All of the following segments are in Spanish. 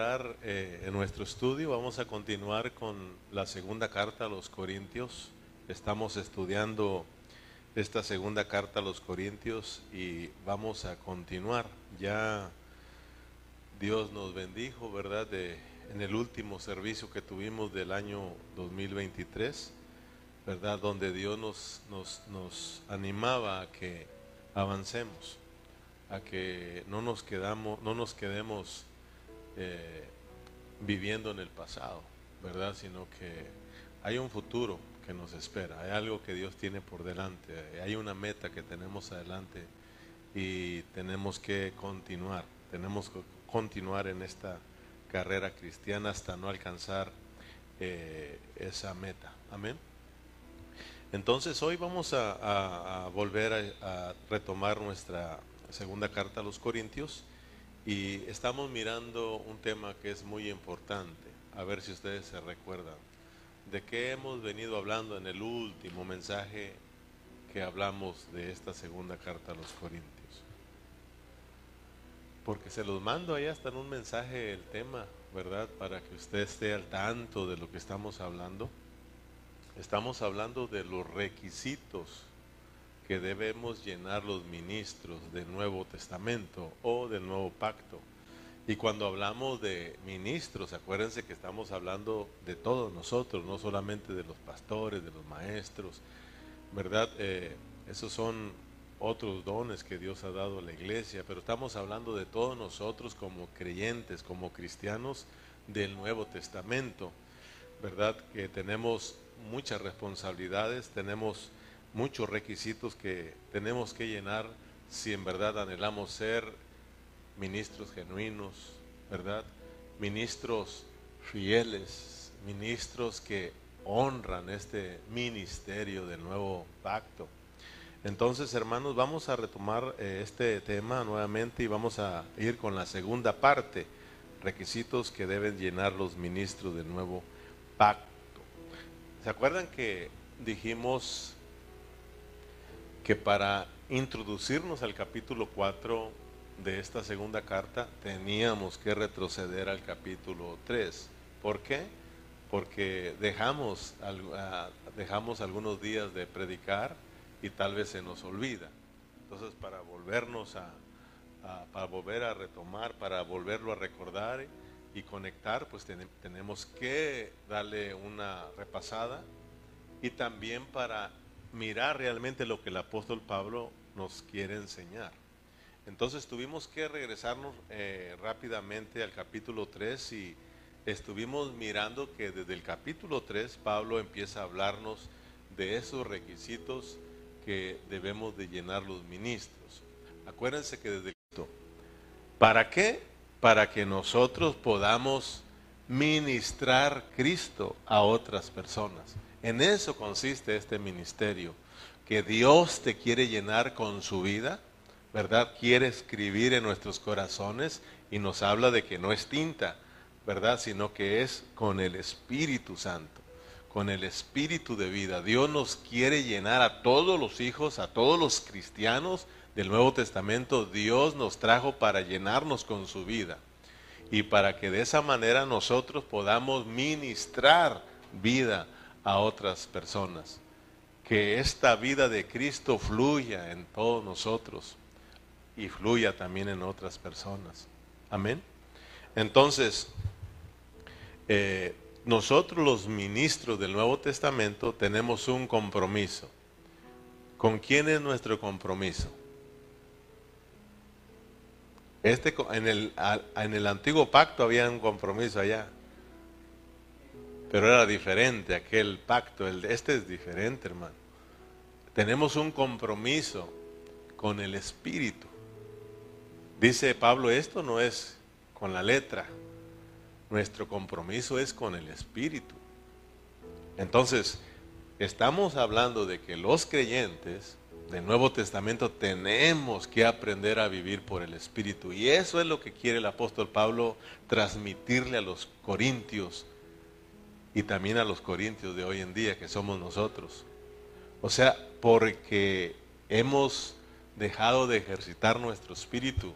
eh, en nuestro estudio. Vamos a continuar con la segunda carta a los Corintios. Estamos estudiando esta segunda carta a los Corintios y vamos a continuar. Ya Dios nos bendijo, ¿verdad? En el último servicio que tuvimos del año 2023, ¿verdad? Donde Dios nos, nos, nos animaba a que avancemos, a que no nos, quedamos, no nos quedemos eh, viviendo en el pasado, ¿verdad? Sino que hay un futuro que nos espera, hay algo que Dios tiene por delante, hay una meta que tenemos adelante y tenemos que continuar, tenemos que continuar en esta carrera cristiana hasta no alcanzar eh, esa meta. Amén. Entonces hoy vamos a, volver a retomar nuestra segunda carta a los Corintios y estamos mirando un tema que es muy importante, a ver si ustedes se recuerdan. ¿De qué hemos venido hablando en el último mensaje que hablamos de esta segunda carta a los Corintios? Porque se los mando ahí hasta en un mensaje el tema, ¿verdad? Para que usted esté al tanto de lo que estamos hablando. Estamos hablando de los requisitos que debemos llenar los ministros del Nuevo Testamento o del Nuevo Pacto. Y cuando hablamos de ministros, acuérdense que estamos hablando de todos nosotros, no solamente de los pastores, de los maestros, ¿verdad? Eh, esos son otros dones que Dios ha dado a la iglesia, pero estamos hablando de todos nosotros como creyentes, como cristianos del Nuevo Testamento, ¿verdad? Que tenemos muchas responsabilidades, tenemos muchos requisitos que tenemos que llenar si en verdad anhelamos ser ministros genuinos, ¿verdad? Ministros fieles, ministros que honran este ministerio del nuevo pacto. Entonces, hermanos, vamos a retomar eh, este tema nuevamente y vamos a ir con la segunda parte, requisitos que deben llenar los ministros del nuevo pacto. ¿Se acuerdan que dijimos que para introducirnos al capítulo 4 de esta segunda carta teníamos que retroceder al capítulo 3. ¿Por qué? Porque dejamos, ah, dejamos algunos días de predicar y tal vez se nos olvida. Entonces para volvernos a, para volver a retomar, para volverlo a recordar y conectar, pues tenemos que darle una repasada y también para mirar realmente lo que el apóstol Pablo nos quiere enseñar. Entonces tuvimos que regresarnos eh, rápidamente al capítulo 3 y estuvimos mirando que desde el capítulo 3 Pablo empieza a hablarnos de esos requisitos que debemos de llenar los ministros. Acuérdense que desde esto, ¿para qué? Para que nosotros podamos ministrar Cristo a otras personas. En eso consiste este ministerio, que Dios te quiere llenar con su vida, ¿verdad? Quiere escribir en nuestros corazones y nos habla de que no es tinta, ¿verdad? Sino que es con el Espíritu Santo, con el Espíritu de vida. Dios nos quiere llenar a todos los hijos, a todos los cristianos del Nuevo Testamento. Dios nos trajo para llenarnos con su vida y para que de esa manera nosotros podamos ministrar vida a otras personas. Que esta vida de Cristo fluya en todos nosotros y fluya también en otras personas. Amén. Entonces, eh, nosotros los ministros del Nuevo Testamento tenemos un compromiso. ¿Con quién es nuestro compromiso? Este, en, el, en el antiguo pacto había un compromiso allá pero era diferente aquel pacto, el, este es diferente, hermano. Tenemos un compromiso con el Espíritu. Dice Pablo, esto no es con la letra, nuestro compromiso es con el Espíritu. Entonces, estamos hablando de que los creyentes del Nuevo Testamento tenemos que aprender a vivir por el Espíritu. Y eso es lo que quiere el apóstol Pablo transmitirle a los corintios y también a los corintios de hoy en día, que somos nosotros. O sea, porque hemos dejado de ejercitar nuestro espíritu,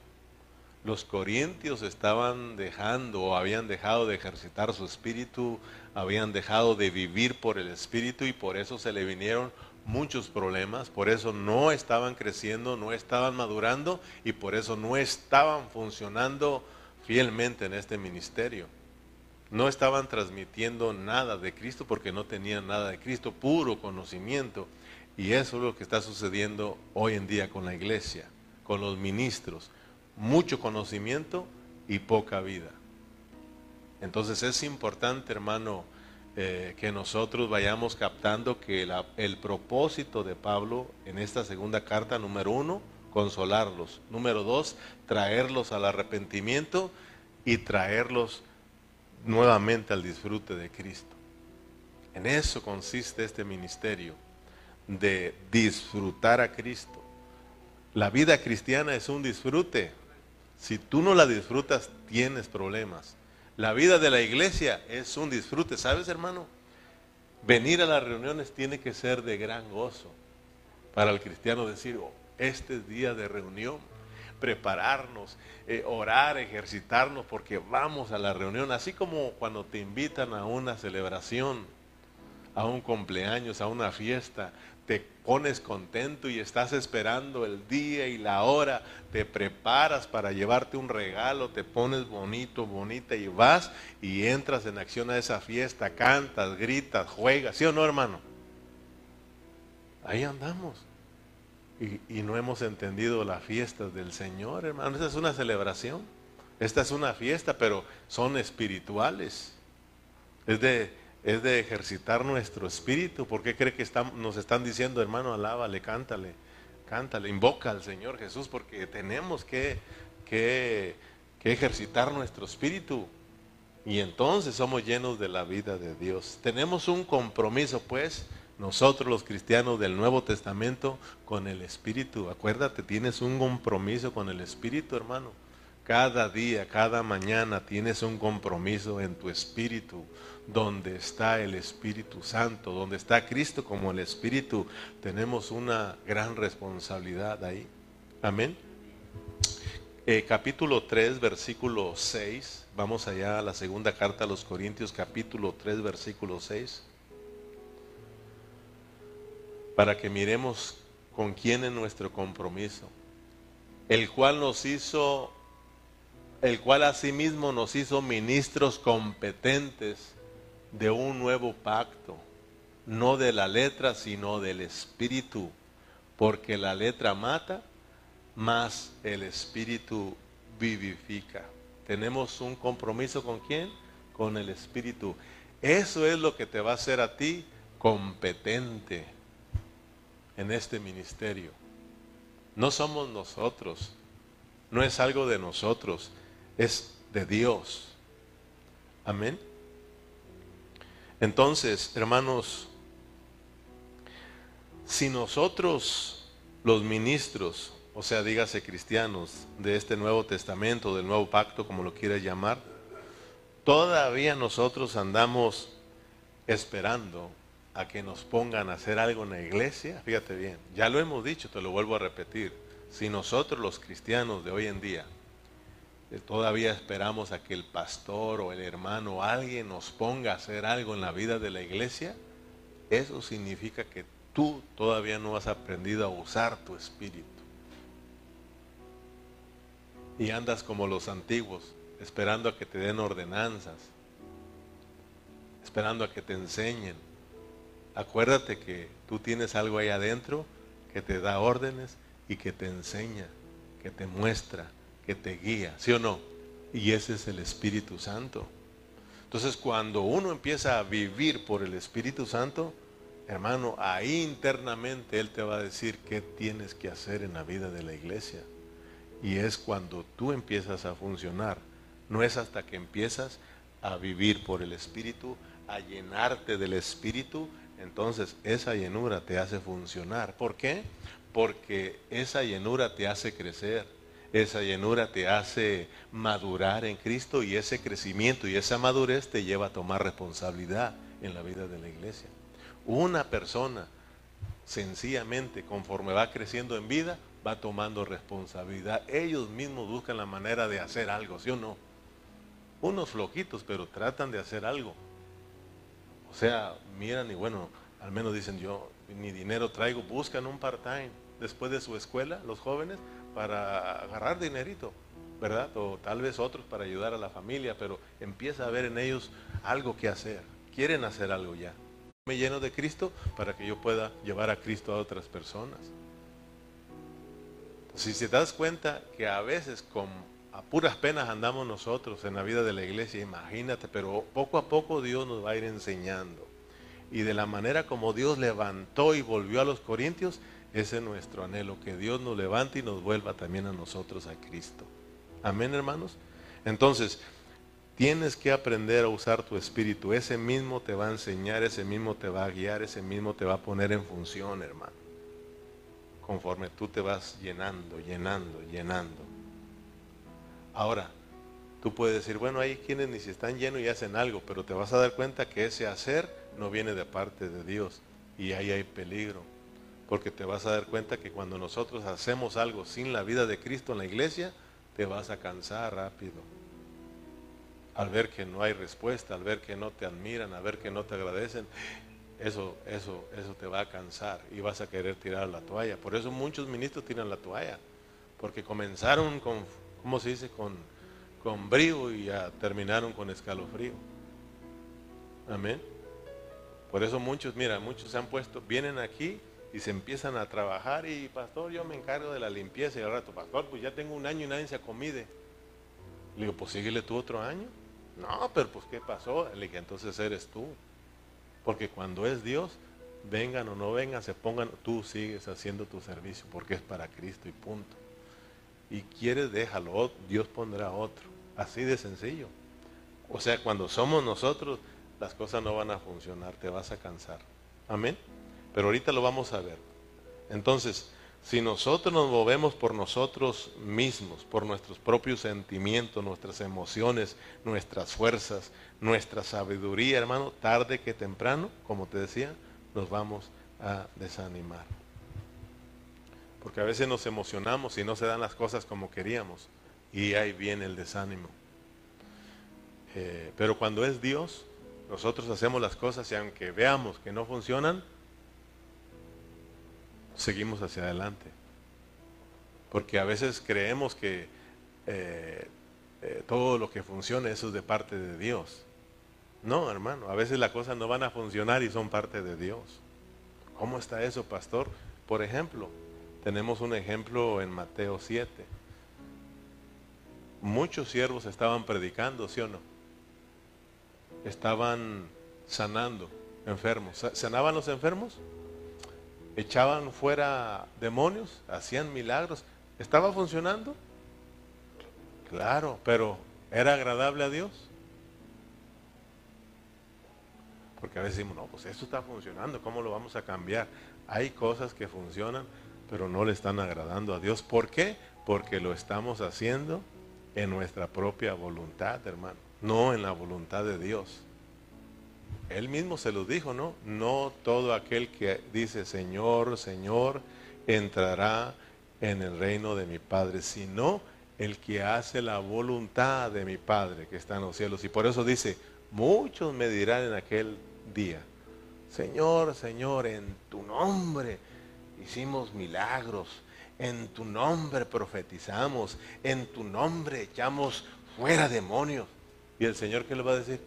Los corintios estaban dejando o habían dejado de ejercitar su espíritu, habían dejado de vivir por el espíritu y por eso se le vinieron muchos problemas, por eso no estaban creciendo, no estaban madurando y por eso no estaban funcionando fielmente en este ministerio. No estaban transmitiendo nada de Cristo porque no tenían nada de Cristo, puro conocimiento. Y eso es lo que está sucediendo hoy en día con la iglesia, con los ministros. Mucho conocimiento y poca vida. Entonces es importante, hermano, eh, que nosotros vayamos captando que el propósito de Pablo en esta segunda carta, número uno, consolarlos. Número dos, traerlos al arrepentimiento y traerlos nuevamente al disfrute de Cristo. En eso consiste este ministerio, de disfrutar a Cristo. La vida cristiana es un disfrute. Si tú no la disfrutas, tienes problemas. La vida de la iglesia es un disfrute, ¿sabes hermano? Venir a las reuniones tiene que ser de gran gozo. Para el cristiano decir, oh, este es día de reunión, prepararnos, eh, orar, ejercitarnos, porque vamos a la reunión, así como cuando te invitan a una celebración, a un cumpleaños, a una fiesta, te pones contento y estás esperando el día y la hora, te preparas para llevarte un regalo, te pones bonito, bonita y vas y entras en acción a esa fiesta, cantas, gritas, juegas, ¿sí o no hermano? Ahí andamos. Y, no hemos entendido las fiestas del Señor, hermano. Esta es una celebración. Esta es una fiesta, pero son espirituales. Es de, es de ejercitar nuestro espíritu. ¿Por qué cree que nos están diciendo, hermano, alábale, cántale, cántale, invoca al Señor Jesús? Porque tenemos que, que, que ejercitar nuestro espíritu. Y entonces somos llenos de la vida de Dios. Tenemos un compromiso, pues, nosotros los cristianos del Nuevo Testamento, con el Espíritu. Acuérdate, tienes un compromiso con el Espíritu, hermano. Cada día, cada mañana tienes un compromiso en tu espíritu, donde está el Espíritu Santo, donde está Cristo como el Espíritu. Tenemos una gran responsabilidad ahí. Amén. Eh, capítulo 3, versículo 6. Vamos allá a la segunda carta a los Corintios, capítulo 3, versículo 6. Para que miremos con quién es nuestro compromiso. El cual nos hizo el cual asimismo nos hizo ministros competentes de un nuevo pacto, no de la letra, sino del espíritu, porque la letra mata, más el espíritu vivifica. Tenemos un compromiso con quién? Con el espíritu. Eso es lo que te va a hacer a ti competente en este ministerio. No somos nosotros, no es algo de nosotros, es de Dios. Amén. Entonces, hermanos, si nosotros, los ministros, o sea, dígase cristianos de este Nuevo Testamento, del Nuevo Pacto, como lo quieras llamar, todavía nosotros andamos esperando a que nos pongan a hacer algo en la iglesia, fíjate bien, ya lo hemos dicho, te lo vuelvo a repetir, si nosotros los cristianos de hoy en día todavía esperamos a que el pastor o el hermano o alguien nos ponga a hacer algo en la vida de la iglesia, eso significa que tú todavía no has aprendido a usar tu espíritu. Y andas como los antiguos, esperando a que te den ordenanzas, esperando a que te enseñen. Acuérdate que tú tienes algo ahí adentro que te da órdenes y que te enseña, que te muestra, que te guía, ¿sí o no? Y ese es el Espíritu Santo. Entonces cuando uno empieza a vivir por el Espíritu Santo, hermano, ahí internamente Él te va a decir qué tienes que hacer en la vida de la iglesia. Y es cuando tú empiezas a funcionar. No es hasta que empiezas a vivir por el Espíritu, a llenarte del Espíritu, entonces esa llenura te hace funcionar. ¿Por qué? Porque esa llenura te hace crecer. Esa llenura te hace madurar en Cristo y ese crecimiento y esa madurez te lleva a tomar responsabilidad en la vida de la iglesia. Una persona, sencillamente, conforme va creciendo en vida, va tomando responsabilidad. Ellos mismos buscan la manera de hacer algo, ¿sí o no? Unos floquitos, pero tratan de hacer algo. O sea, miran y bueno, al menos dicen yo, ni dinero traigo, buscan un part-time después de su escuela, los jóvenes, para agarrar dinerito, ¿verdad? O tal vez otros para ayudar a la familia, pero empieza a ver en ellos algo que hacer. Quieren hacer algo ya. Me lleno de Cristo para que yo pueda llevar a Cristo a otras personas. Si te das cuenta que a veces con a puras penas andamos nosotros en la vida de la iglesia, imagínate, pero poco a poco Dios nos va a ir enseñando. Y de la manera como Dios levantó y volvió a los corintios, ese es nuestro anhelo, que Dios nos levante y nos vuelva también a nosotros a Cristo. Amén, hermanos. Entonces, tienes que aprender a usar tu espíritu. Ese mismo te va a enseñar, ese mismo te va a guiar, ese mismo te va a poner en función, hermano. Conforme tú te vas llenando, llenando, llenando. Ahora, tú puedes decir, bueno, hay quienes ni si están llenos y hacen algo, pero te vas a dar cuenta que ese hacer no viene de parte de Dios. Y ahí hay peligro porque te vas a dar cuenta que cuando nosotros hacemos algo sin la vida de Cristo en la iglesia, te vas a cansar rápido. Al ver que no hay respuesta, al ver que no te admiran, al ver que no te agradecen, eso, eso, eso te va a cansar y vas a querer tirar la toalla. Por eso muchos ministros tiran la toalla, porque comenzaron con, ¿cómo se dice? Con, con brío y ya terminaron con escalofrío. Amén. Por eso muchos, mira, muchos se han puesto, vienen aquí y se empiezan a trabajar y pastor, yo me encargo de la limpieza y al rato, pastor, pues ya tengo un año y nadie se acomide. Le digo, pues síguele tú otro año. No, pero pues ¿qué pasó? Le dije, entonces eres tú. Porque cuando es Dios, vengan o no vengan, se pongan, tú sigues haciendo tu servicio porque es para Cristo y punto. Y quieres, déjalo, Dios pondrá otro. Así de sencillo. O sea, cuando somos nosotros, las cosas no van a funcionar, te vas a cansar. Amén. Pero ahorita lo vamos a ver. Entonces, si nosotros nos movemos por nosotros mismos, por nuestros propios sentimientos, nuestras emociones, nuestras fuerzas, nuestra sabiduría, hermano, tarde que temprano, como te decía, nos vamos a desanimar. Porque a veces nos emocionamos y no se dan las cosas como queríamos. Y ahí viene el desánimo. Eh, pero cuando es Dios, nosotros hacemos las cosas y aunque veamos que no funcionan, seguimos hacia adelante. Porque a veces creemos que eh, eh, todo lo que funciona eso es de parte de Dios. No, hermano, a veces las cosas no van a funcionar y son parte de Dios. ¿Cómo está eso, pastor? Por ejemplo, tenemos un ejemplo en Mateo 7. Muchos siervos estaban predicando, ¿sí o no? Estaban sanando enfermos. ¿Sanaban los enfermos? echaban fuera demonios, hacían milagros. ¿Estaba funcionando? Claro, pero ¿era agradable a Dios? Porque a veces decimos, no, pues esto está funcionando, ¿cómo lo vamos a cambiar? Hay cosas que funcionan, pero no le están agradando a Dios. ¿Por qué? Porque lo estamos haciendo en nuestra propia voluntad, hermano, no en la voluntad de Dios. Él mismo se lo dijo, ¿no? No todo aquel que dice Señor, Señor, entrará en el reino de mi Padre, sino el que hace la voluntad de mi Padre que está en los cielos. Y por eso dice, muchos me dirán en aquel día, Señor, Señor, en tu nombre hicimos milagros, en tu nombre profetizamos, en tu nombre echamos fuera demonios. Y el Señor, ¿qué le va a decir?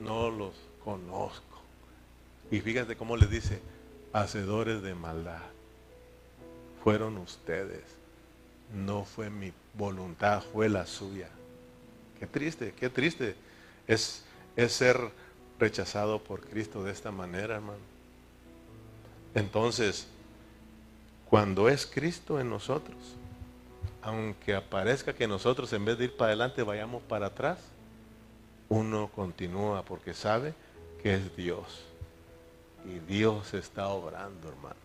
No los conozco. Y fíjate cómo le dice, hacedores de maldad. Fueron ustedes. No fue mi voluntad, fue la suya. Qué triste, qué triste es, es ser rechazado por Cristo de esta manera, hermano. Entonces, cuando es Cristo en nosotros, aunque aparezca que nosotros en vez de ir para adelante vayamos para atrás, uno continúa porque sabe que es Dios. Y Dios está obrando, hermano.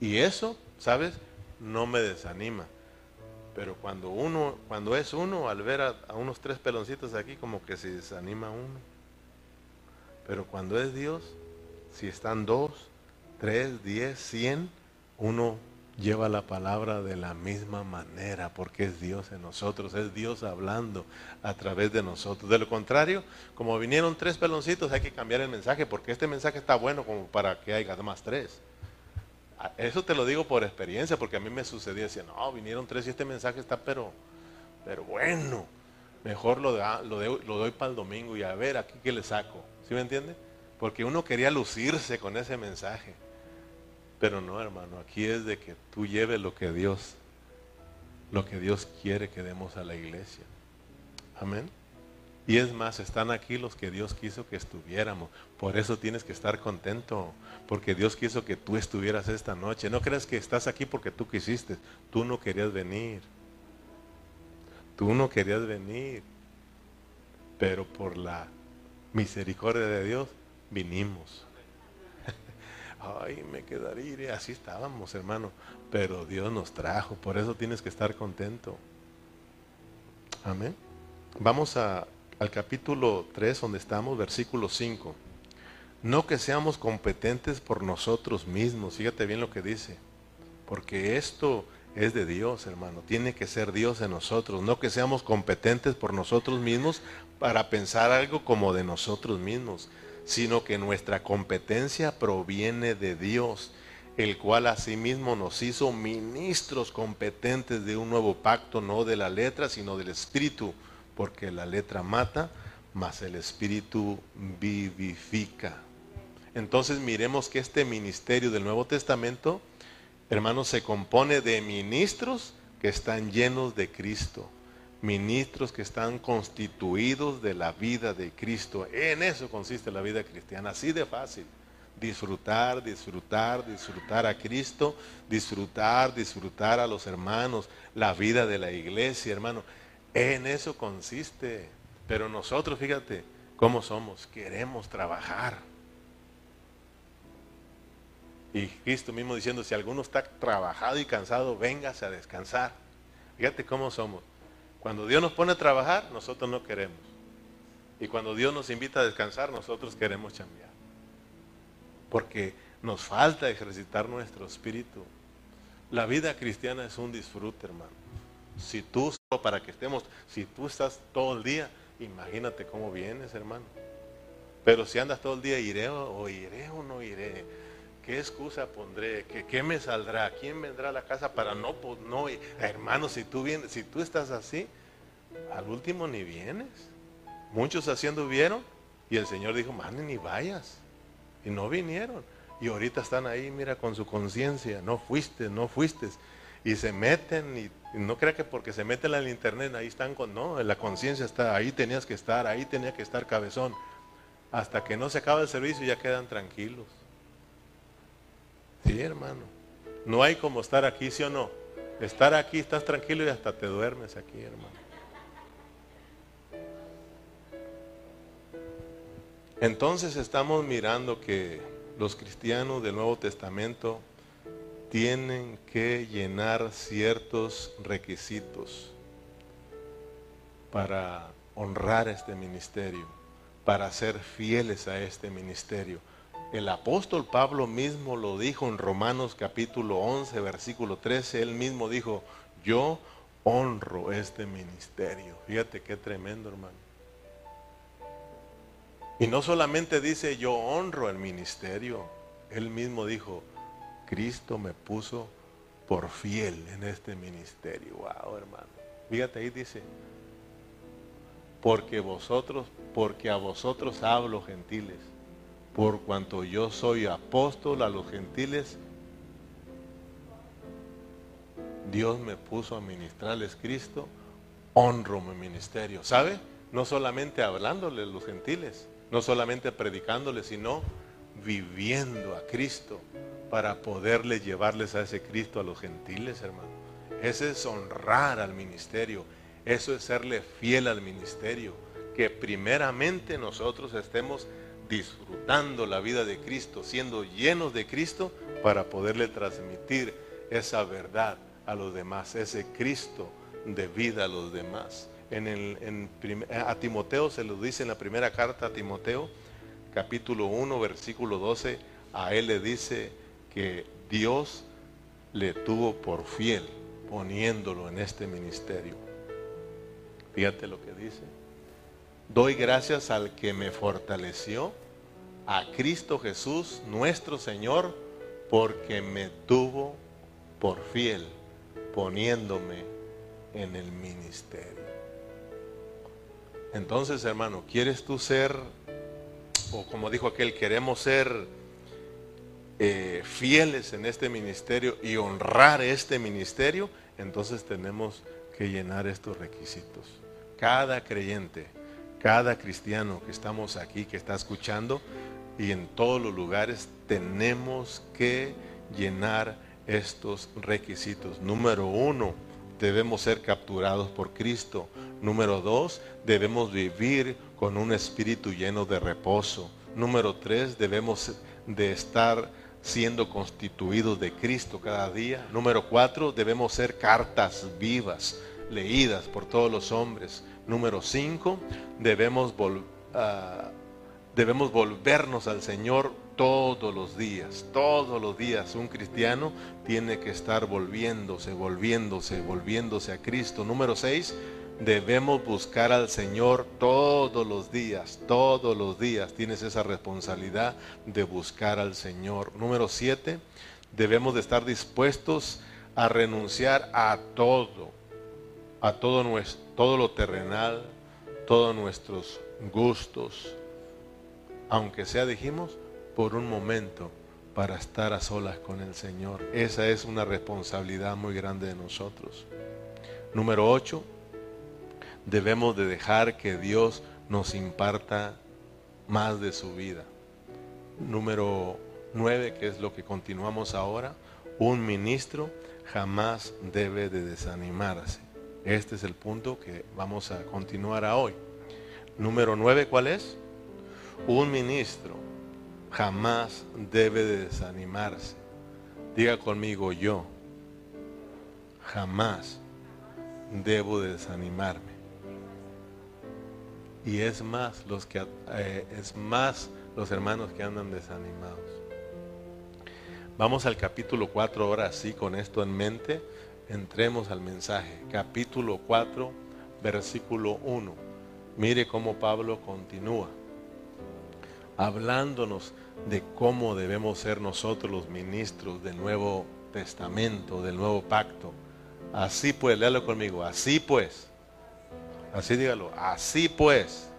Y eso, ¿sabes? No me desanima. Pero cuando uno, cuando es uno, al ver a, unos tres peloncitos aquí, como que se desanima uno. Pero cuando es Dios, si están dos, tres, diez, cien, uno lleva la palabra de la misma manera, porque es Dios en nosotros, es Dios hablando a través de nosotros. De lo contrario, como vinieron tres peloncitos, hay que cambiar el mensaje, porque este mensaje está bueno como para que haya más tres. Ah, eso te lo digo por experiencia, porque a mí me sucedía, decía, no, vinieron tres y este mensaje está pero, pero bueno, mejor lo, lo, lo doy para el domingo y a ver aquí qué le saco. ¿Sí me entiende? Porque uno quería lucirse con ese mensaje. Pero no, hermano, aquí es de que tú lleves lo que Dios, lo que Dios quiere que demos a la iglesia. Amén. Y es más, están aquí los que Dios quiso que estuviéramos. Por eso tienes que estar contento, porque Dios quiso que tú estuvieras esta noche. No creas que estás aquí porque tú quisiste. Tú no querías venir. Tú no querías venir. Pero por la misericordia de Dios vinimos ay, me quedaría, así estábamos, hermano, pero Dios nos trajo, por eso tienes que estar contento. Amén. Vamos a, al capítulo 3, donde estamos, versículo 5. No que seamos competentes por nosotros mismos, fíjate bien lo que dice, porque esto es de Dios, hermano, tiene que ser Dios en nosotros, no que seamos competentes por nosotros mismos para pensar algo como de nosotros mismos, sino que nuestra competencia proviene de Dios, el cual asimismo nos hizo ministros competentes de un nuevo pacto, no de la letra, sino del Espíritu, porque la letra mata, mas el Espíritu vivifica. Entonces miremos que este ministerio del Nuevo Testamento, hermanos, se compone de ministros que están llenos de Cristo ministros que están constituidos de la vida de Cristo. En eso consiste la vida cristiana, así de fácil. Disfrutar, disfrutar, disfrutar a Cristo, disfrutar, disfrutar a los hermanos, la vida de la iglesia, hermano. En eso consiste. Pero nosotros, fíjate, ¿cómo somos? Queremos trabajar. Y Cristo mismo diciendo, si alguno está trabajado y cansado, véngase a descansar. Fíjate cómo somos. Cuando Dios nos pone a trabajar, nosotros no queremos. Y cuando Dios nos invita a descansar, nosotros queremos cambiar. Porque nos falta ejercitar nuestro espíritu. La vida cristiana es un disfrute, hermano. Si tú, para que estemos, si tú estás todo el día, imagínate cómo vienes, hermano. Pero si andas todo el día, iré o iré o no iré. ¿Qué excusa pondré? ¿Qué, ¿Qué, me saldrá? ¿Quién vendrá a la casa para no, no? Hermano, si tú vienes, si tú estás así, al último ni vienes. Muchos haciendo vieron y el Señor dijo, man, ni vayas. Y no vinieron. Y ahorita están ahí, mira, con su conciencia, no fuiste, no fuiste. Y se meten y, no crea que porque se meten en el internet, ahí están con, no, la conciencia está, ahí tenías que estar, ahí tenía que estar cabezón. Hasta que no se acaba el servicio ya quedan tranquilos. Sí, hermano. No hay como estar aquí, sí o no. Estar aquí, estás tranquilo y hasta te duermes aquí, hermano. Entonces estamos mirando que los cristianos del Nuevo Testamento tienen que llenar ciertos requisitos para honrar este ministerio, para ser fieles a este ministerio. El apóstol Pablo mismo lo dijo en Romanos capítulo 11, versículo 13. Él mismo dijo, yo honro este ministerio. Fíjate qué tremendo, hermano. Y no solamente dice, yo honro el ministerio. Él mismo dijo, Cristo me puso por fiel en este ministerio. Wow, hermano. Fíjate ahí dice, porque vosotros, porque a vosotros hablo gentiles por cuanto yo soy apóstol a los gentiles, Dios me puso a ministrarles Cristo, honro mi ministerio. ¿Sabe? No solamente hablándole a los gentiles, no solamente predicándoles, sino viviendo a Cristo para poderle llevarles a ese Cristo a los gentiles, hermano. Ese es honrar al ministerio, eso es serle fiel al ministerio, que primeramente nosotros estemos disfrutando la vida de Cristo, siendo llenos de Cristo para poderle transmitir esa verdad a los demás, ese Cristo de vida a los demás. En el, a Timoteo se lo dice en la primera carta a Timoteo, capítulo 1, versículo 12, a él le dice que Dios le tuvo por fiel poniéndolo en este ministerio. Fíjate lo que dice. Doy gracias al que me fortaleció, a Cristo Jesús, nuestro Señor, porque me tuvo por fiel poniéndome en el ministerio. Entonces, hermano, ¿quieres tú ser, o como dijo aquel, queremos ser eh, fieles en este ministerio y honrar este ministerio? Entonces tenemos que llenar estos requisitos. Cada creyente, cada cristiano que estamos aquí, que está escuchando, y en todos los lugares tenemos que llenar estos requisitos. Número uno, debemos ser capturados por Cristo. Número dos, debemos vivir con un espíritu lleno de reposo. Número tres, debemos de estar siendo constituidos de Cristo cada día. Número cuatro, debemos ser cartas vivas, leídas por todos los hombres. Número cinco, debemos, ah, debemos volvernos al Señor todos los días, todos los días un cristiano tiene que estar volviéndose, volviéndose, volviéndose a Cristo. Número 6, debemos buscar al Señor todos los días, todos los días tienes esa responsabilidad de buscar al Señor. Número 7, debemos de estar dispuestos a renunciar a todo, a todo, nuestro, todo lo terrenal, todos nuestros gustos, aunque sea, dijimos, por un momento para estar a solas con el Señor. Esa es una responsabilidad muy grande de nosotros. Número 8, debemos de dejar que Dios nos imparta más de su vida. Número 9, que es lo que continuamos ahora, un ministro jamás debe de desanimarse. Este es el punto que vamos a continuar a hoy. Número 9, ¿cuál es? Un ministro jamás debe de desanimarse. Diga conmigo yo, jamás debo de desanimarme. Y es más los que eh, es más los hermanos que andan desanimados. Vamos al capítulo 4 ahora sí con esto en mente, entremos al mensaje. Capítulo 4, versículo 1. Mire cómo Pablo continúa hablándonos de cómo debemos ser nosotros los ministros del Nuevo Testamento, del Nuevo Pacto. Así pues, léalo conmigo, así pues. Así dígalo, así pues.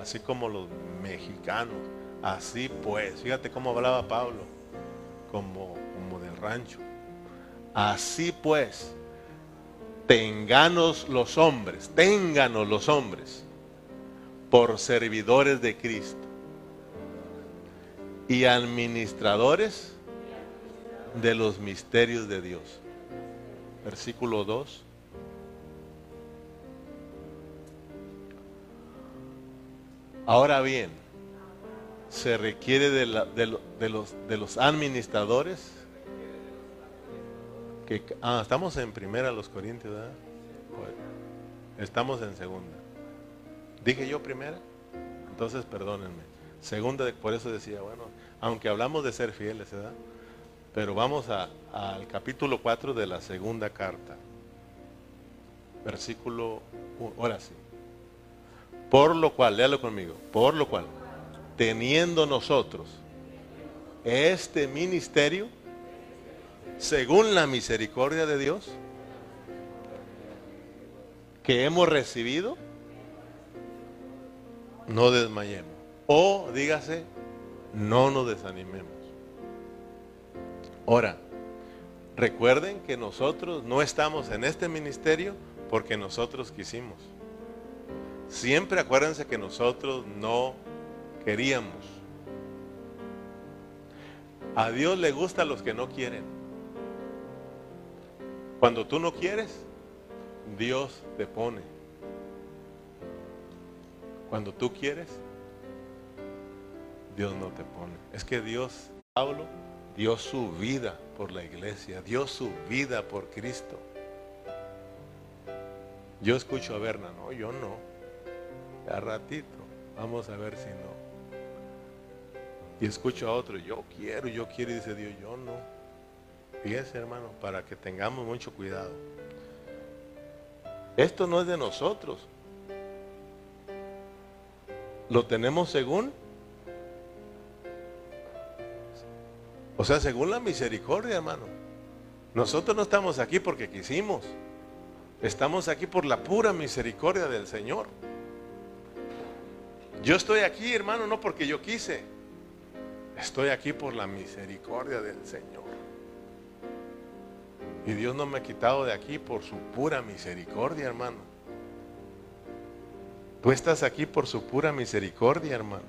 Así como los mexicanos, así pues. Fíjate cómo hablaba Pablo, como, como del rancho. Así pues, tenganos los hombres, ténganos los hombres por servidores de Cristo y administradores de los misterios de Dios. Versículo 2. Ahora bien, se requiere de, de los administradores ah, estamos en primera los Corintios, ¿verdad? Estamos en segunda. Dije yo primera, entonces perdónenme. Segunda, por eso decía, bueno, aunque hablamos de ser fieles, ¿verdad? Pero vamos al capítulo 4 de la segunda carta. Versículo, ahora sí. Por lo cual, léalo conmigo, por lo cual, teniendo nosotros este ministerio, según la misericordia de Dios, que hemos recibido, no desmayemos. O dígase, no nos desanimemos. Ahora, recuerden que nosotros no estamos en este ministerio porque nosotros quisimos. Siempre acuérdense que nosotros no queríamos. A Dios le gusta a los que no quieren. Cuando tú no quieres, Dios te pone. Cuando tú quieres, Dios no te pone. Es que Dios, Pablo, dio su vida por la iglesia, dio su vida por Cristo. Yo escucho a Berna, no, yo no. A ratito, vamos a ver si no. Y escucho a otro, yo quiero, yo quiero, y dice Dios, yo no. Fíjense, hermano, para que tengamos mucho cuidado. Esto no es de nosotros. Lo tenemos según, o sea, según la misericordia, hermano. Nosotros no estamos aquí porque quisimos. Estamos aquí por la pura misericordia del Señor. Yo estoy aquí, hermano, no porque yo quise. Estoy aquí por la misericordia del Señor. Y Dios no me ha quitado de aquí por su pura misericordia, hermano. Tú estás aquí por su pura misericordia, hermano.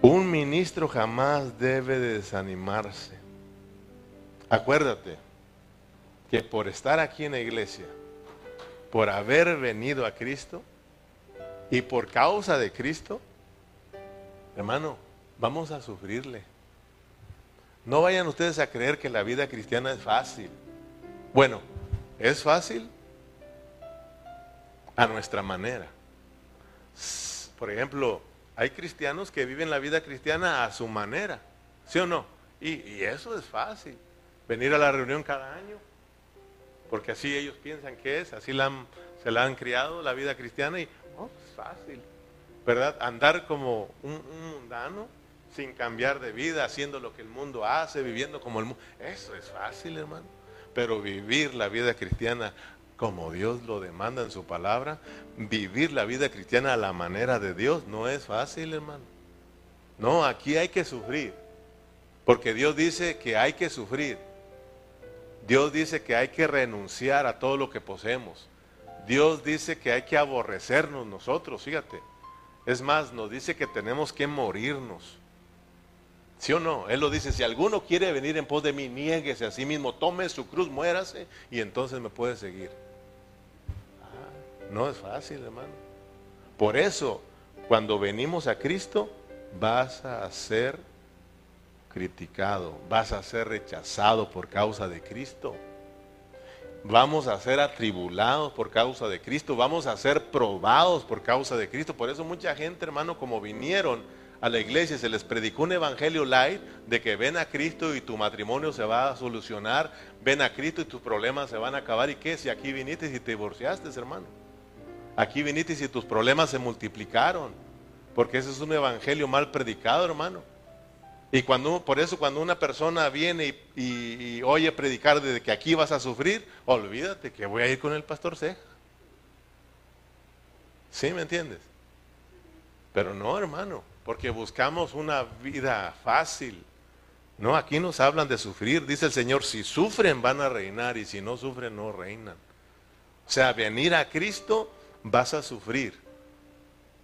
Un ministro jamás debe desanimarse. Acuérdate que por estar aquí en la iglesia, por haber venido a Cristo y por causa de Cristo, hermano, vamos a sufrirle. No vayan ustedes a creer que la vida cristiana es fácil. Bueno, es fácil a nuestra manera. Por ejemplo, hay cristianos que viven la vida cristiana a su manera, ¿sí o no? Y, eso es fácil. Venir a la reunión cada año, porque así ellos piensan que es, así se la han criado la vida cristiana y oh, es fácil, ¿verdad? Andar como un mundano sin cambiar de vida, haciendo lo que el mundo hace, viviendo como el mundo. Eso es fácil, hermano. Pero vivir la vida cristiana como Dios lo demanda en su palabra, vivir la vida cristiana a la manera de Dios no es fácil, hermano. No, aquí hay que sufrir. Porque Dios dice que hay que sufrir. Dios dice que hay que renunciar a todo lo que poseemos. Dios dice que hay que aborrecernos nosotros, fíjate. Es más, nos dice que tenemos que morirnos. ¿Sí o no? Él lo dice, si alguno quiere venir en pos de mí, niéguese a sí mismo, tome su cruz, muérase y entonces me puede seguir. Ah, no es fácil, hermano. Por eso, cuando venimos a Cristo, vas a ser criticado, vas a ser rechazado por causa de Cristo. Vamos a ser atribulados por causa de Cristo, vamos a ser probados por causa de Cristo. Por eso mucha gente, hermano, como vinieron, a la iglesia se les predicó un evangelio light de que ven a Cristo y tu matrimonio se va a solucionar, ven a Cristo y tus problemas se van a acabar. ¿Y qué? Si aquí viniste y te divorciaste, hermano. Aquí viniste y tus problemas se multiplicaron. Porque ese es un evangelio mal predicado, hermano. Y cuando, por eso cuando una persona viene y, oye predicar de que aquí vas a sufrir, olvídate que voy a ir con el pastor Ceja. ¿Sí me entiendes? Pero no, hermano porque buscamos una vida fácil. No, aquí nos hablan de sufrir. Dice el Señor, si sufren van a reinar y si no sufren no reinan. O sea, venir a Cristo vas a sufrir.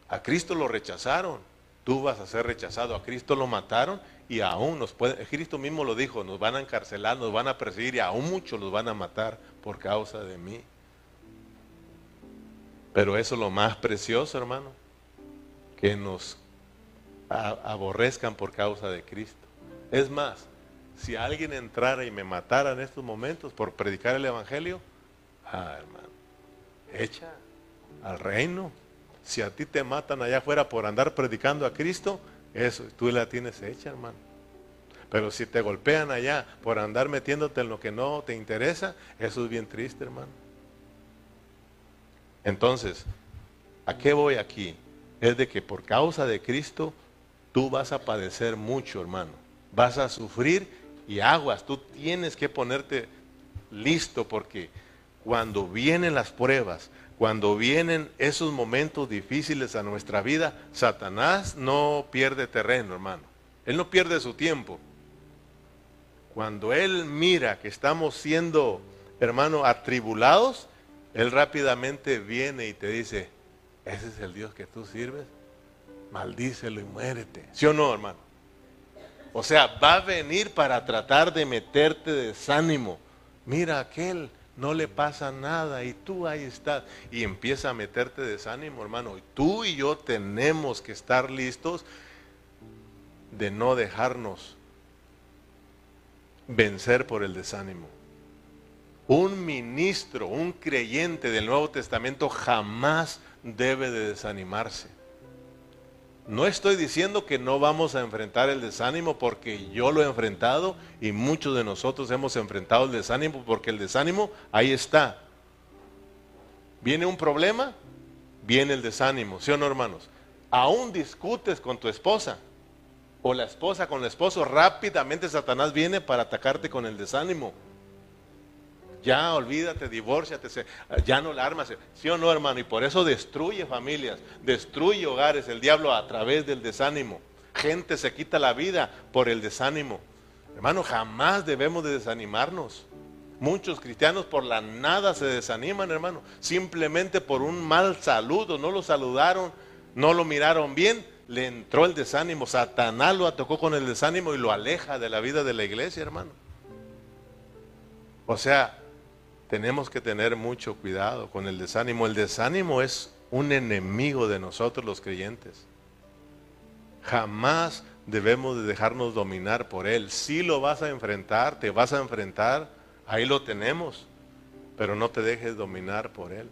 A Cristo lo rechazaron, tú vas a ser rechazado. A Cristo lo mataron y aún nos puede, Cristo mismo lo dijo, nos van a encarcelar, nos van a perseguir y aún muchos los van a matar por causa de mí. Pero eso es lo más precioso, hermano, que nos aborrezcan por causa de Cristo. Es más, si alguien entrara y me matara en estos momentos por predicar el Evangelio, ah, hermano, echa al reino. Si a ti te matan allá afuera por andar predicando a Cristo, eso tú la tienes hecha, hermano. Pero si te golpean allá por andar metiéndote en lo que no te interesa, eso es bien triste, hermano. Entonces, ¿a qué voy aquí? Es de que por causa de Cristo tú vas a padecer mucho, hermano. Vas a sufrir y aguas. Tú tienes que ponerte listo porque cuando vienen las pruebas, cuando vienen esos momentos difíciles a nuestra vida, Satanás no pierde terreno, hermano. Él no pierde su tiempo. Cuando Él mira que estamos siendo, hermano, atribulados, Él rápidamente viene y te dice, ese es el Dios que tú sirves maldícelo y muérete. ¿Sí o no, hermano? O sea, va a venir para tratar de meterte desánimo. Mira, aquel no le pasa nada y tú ahí estás. Y empieza a meterte desánimo, hermano. Tú y yo tenemos que estar listos de no dejarnos vencer por el desánimo. Un ministro, un creyente del Nuevo Testamento jamás debe de desanimarse. No estoy diciendo que no vamos a enfrentar el desánimo porque yo lo he enfrentado y muchos de nosotros hemos enfrentado el desánimo porque el desánimo ahí está. Viene un problema, viene el desánimo, ¿sí o no hermanos? Aún discutes con tu esposa o la esposa con el esposo, rápidamente Satanás viene para atacarte con el desánimo. Ya olvídate, divórciate, ya no la armas. ¿Sí o no, hermano? Y por eso destruye familias, destruye hogares el diablo a través del desánimo. Gente se quita la vida por el desánimo. Hermano, jamás debemos de desanimarnos. Muchos cristianos por la nada se desaniman, hermano. Simplemente por un mal saludo, no lo saludaron, no lo miraron bien, le entró el desánimo. Satanás lo atacó con el desánimo y lo aleja de la vida de la iglesia, hermano. O sea, tenemos que tener mucho cuidado con el desánimo. El desánimo es un enemigo de nosotros los creyentes. Jamás debemos de dejarnos dominar por él. Si lo vas a enfrentar, te vas a enfrentar, ahí lo tenemos, pero no te dejes dominar por él.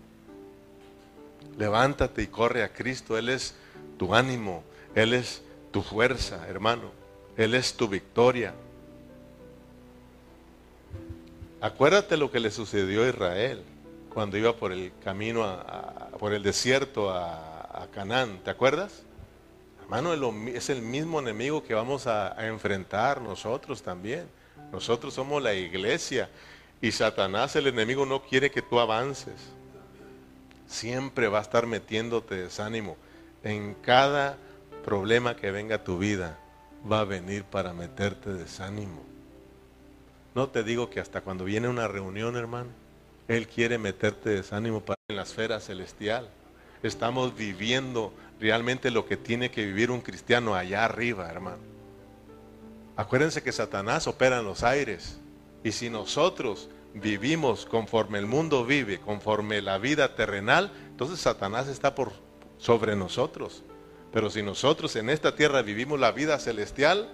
Levántate y corre a Cristo, Él es tu ánimo, Él es tu fuerza, hermano, Él es tu victoria. Acuérdate lo que le sucedió a Israel cuando iba por el camino, por el desierto a, Canaán. ¿Te acuerdas? Hermano, es el mismo enemigo que vamos a, a enfrentar nosotros también. Nosotros somos la iglesia y Satanás, el enemigo, no quiere que tú avances. Siempre va a estar metiéndote desánimo. En cada problema que venga a tu vida, va a venir para meterte desánimo. No te digo que hasta cuando viene una reunión, hermano, Él quiere meterte desánimo para en la esfera celestial. Estamos viviendo realmente lo que tiene que vivir un cristiano allá arriba, hermano. Acuérdense que Satanás opera en los aires. Y si nosotros vivimos conforme el mundo vive, conforme la vida terrenal, entonces Satanás está por sobre nosotros. Pero si nosotros en esta tierra vivimos la vida celestial,